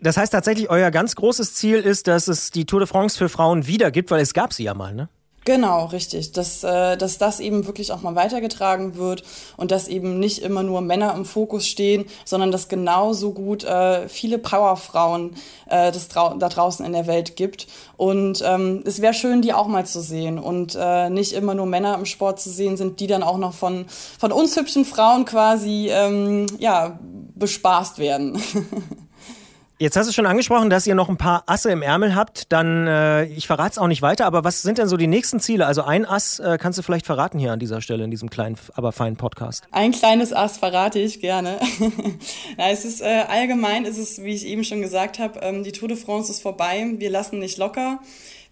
Das heißt tatsächlich, euer ganz großes Ziel ist, dass es die Tour de France für Frauen wieder gibt, weil es gab sie ja mal, ne? Genau, richtig. Dass, äh, dass das eben wirklich auch mal weitergetragen wird und dass eben nicht immer nur Männer im Fokus stehen, sondern dass genauso gut äh, viele Powerfrauen äh, das da draußen in der Welt gibt. Und ähm, es wäre schön, die auch mal zu sehen und äh, nicht immer nur Männer im Sport zu sehen sind, die dann auch noch von, von uns hübschen Frauen quasi ähm, ja, bespaßt werden. Jetzt hast du schon angesprochen, dass ihr noch ein paar Asse im Ärmel habt. Dann, äh, ich verrate es auch nicht weiter, aber was sind denn so die nächsten Ziele? Also ein Ass äh, kannst du vielleicht verraten hier an dieser Stelle in diesem kleinen, aber feinen Podcast. Ein kleines Ass verrate ich gerne. ja, es ist äh, allgemein, ist es, wie ich eben schon gesagt habe, ähm, die Tour de France ist vorbei. Wir lassen nicht locker.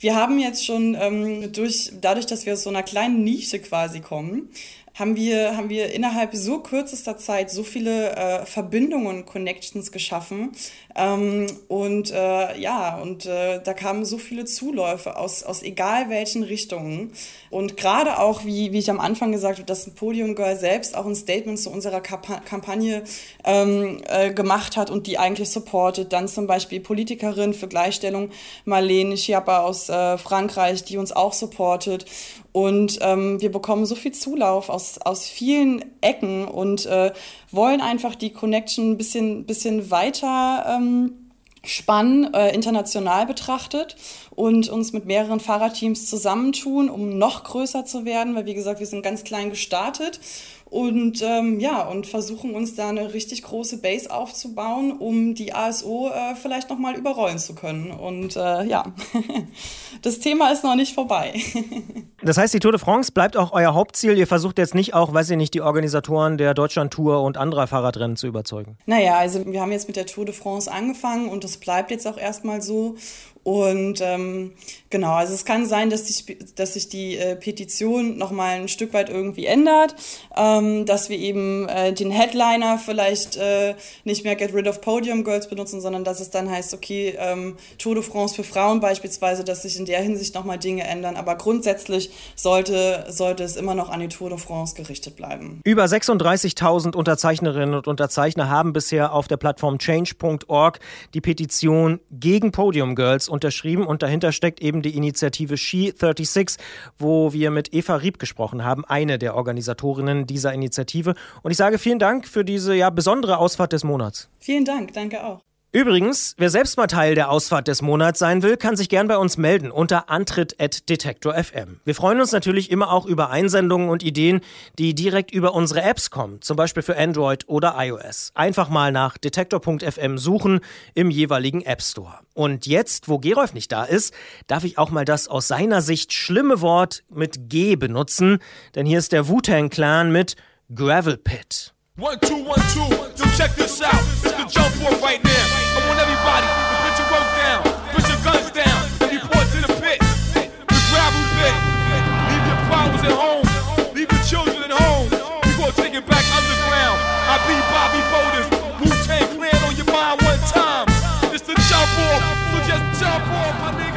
Wir haben jetzt schon ähm, durch, dadurch, dass wir aus so einer kleinen Nische quasi kommen, haben wir, haben wir innerhalb so kürzester Zeit so viele äh, Verbindungen, Connections geschaffen. Ähm, und äh, ja, und äh, da kamen so viele Zuläufe aus, aus egal welchen Richtungen. Und gerade auch, wie, wie ich am Anfang gesagt habe, dass ein Podium Girl selbst auch ein Statement zu unserer Kamp Kampagne ähm, äh, gemacht hat und die eigentlich supportet. Dann zum Beispiel Politikerin für Gleichstellung Marlene Schiappa aus äh, Frankreich, die uns auch supportet. Und ähm, wir bekommen so viel Zulauf aus, aus vielen Ecken und äh, wollen einfach die Connection ein bisschen, bisschen weiter ähm, spannen, äh, international betrachtet und uns mit mehreren Fahrerteams zusammentun, um noch größer zu werden, weil wie gesagt, wir sind ganz klein gestartet und ähm, ja und versuchen uns da eine richtig große Base aufzubauen, um die ASO äh, vielleicht noch mal überrollen zu können. Und äh, ja, das Thema ist noch nicht vorbei. das heißt, die Tour de France bleibt auch euer Hauptziel. Ihr versucht jetzt nicht auch, weiß ich nicht, die Organisatoren der Deutschland Tour und anderer Fahrradrennen zu überzeugen. Naja, also wir haben jetzt mit der Tour de France angefangen und das bleibt jetzt auch erstmal so. Und ähm, genau, also es kann sein, dass, die, dass sich die äh, Petition nochmal ein Stück weit irgendwie ändert, ähm, dass wir eben äh, den Headliner vielleicht äh, nicht mehr Get Rid of Podium Girls benutzen, sondern dass es dann heißt, okay, ähm, Tour de France für Frauen beispielsweise, dass sich in der Hinsicht nochmal Dinge ändern. Aber grundsätzlich sollte, sollte es immer noch an die Tour de France gerichtet bleiben. Über 36.000 Unterzeichnerinnen und Unterzeichner haben bisher auf der Plattform change.org die Petition gegen Podium Girls unterschrieben und dahinter steckt eben die Initiative She36, wo wir mit Eva Rieb gesprochen haben, eine der Organisatorinnen dieser Initiative. Und ich sage vielen Dank für diese ja besondere Ausfahrt des Monats. Vielen Dank, danke auch. Übrigens, wer selbst mal Teil der Ausfahrt des Monats sein will, kann sich gern bei uns melden unter antritt.detektor.fm. Wir freuen uns natürlich immer auch über Einsendungen und Ideen, die direkt über unsere Apps kommen, zum Beispiel für Android oder iOS. Einfach mal nach detektor.fm suchen im jeweiligen App Store. Und jetzt, wo Gerolf nicht da ist, darf ich auch mal das aus seiner Sicht schlimme Wort mit G benutzen, denn hier ist der Wu-Tang Clan mit Gravel Pit. One, two, one, two. Yo, check this out. It's the jump right now. Want everybody to put your work down, put your guns down, and report to the pit. The gravel pit. Leave your problems at home. Leave your children at home. We gonna take it back underground. I be Bobby Boulders. Wu-Tang Clan on your mind one time. It's the jump off. So just jump off, my nigga.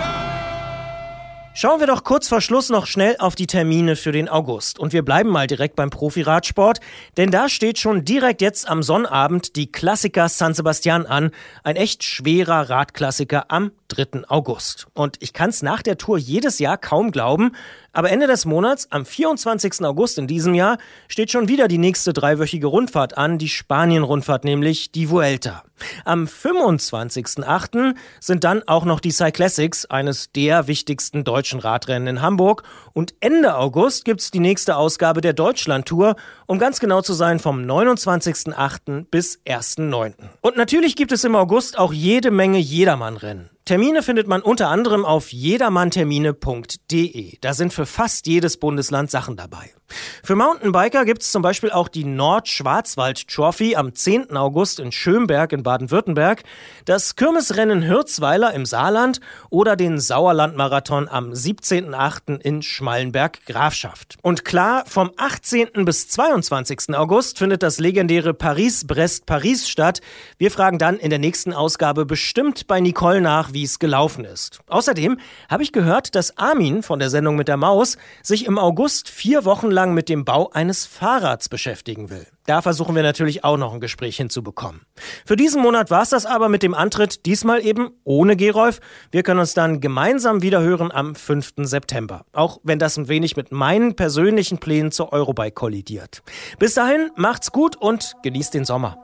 Schauen wir doch kurz vor Schluss noch schnell auf die Termine für den August. Und wir bleiben mal direkt beim Profi-Radsport, denn da steht schon direkt jetzt am Sonnabend die Klassiker San Sebastian an. Ein echt schwerer Radklassiker am 3. August. Und ich kann es nach der Tour jedes Jahr kaum glauben, aber Ende des Monats, am 24. August in diesem Jahr, steht schon wieder die nächste dreiwöchige Rundfahrt an, die Spanien-Rundfahrt, nämlich die Vuelta. Am 25.8. sind dann auch noch die Cyclassics, eines der wichtigsten deutschen Radrennen in Hamburg. Und Ende August gibt's die nächste Ausgabe der Deutschland-Tour, um ganz genau zu sein, vom 29.8. bis 1.9. Und natürlich gibt es im August auch jede Menge Jedermann-Rennen. Termine findet man unter anderem auf jedermanntermine.de. Da sind für fast jedes Bundesland Sachen dabei. Für Mountainbiker gibt's zum Beispiel auch die Nord-Schwarzwald Trophy am 10. August in Schönberg in Baden-Württemberg, das Kirmesrennen Hürzweiler im Saarland oder den Sauerlandmarathon am 17.8. in Schmallenberg Grafschaft. Und klar, vom 18. bis 22. August findet das legendäre Paris-Brest-Paris statt. Wir fragen dann in der nächsten Ausgabe bestimmt bei Nicole nach, wie es gelaufen ist. Außerdem habe ich gehört, dass Armin von der Sendung mit der Maus sich im August vier Wochen lang mit dem Bau eines Fahrrads beschäftigen will. Da versuchen wir natürlich auch noch ein Gespräch hinzubekommen. Für diesen Monat war es das aber mit dem Antritt, diesmal eben ohne Gerolf. Wir können uns dann gemeinsam wieder hören am 5. September. Auch wenn das ein wenig mit meinen persönlichen Plänen zur Eurobike kollidiert. Bis dahin, macht's gut und genießt den Sommer.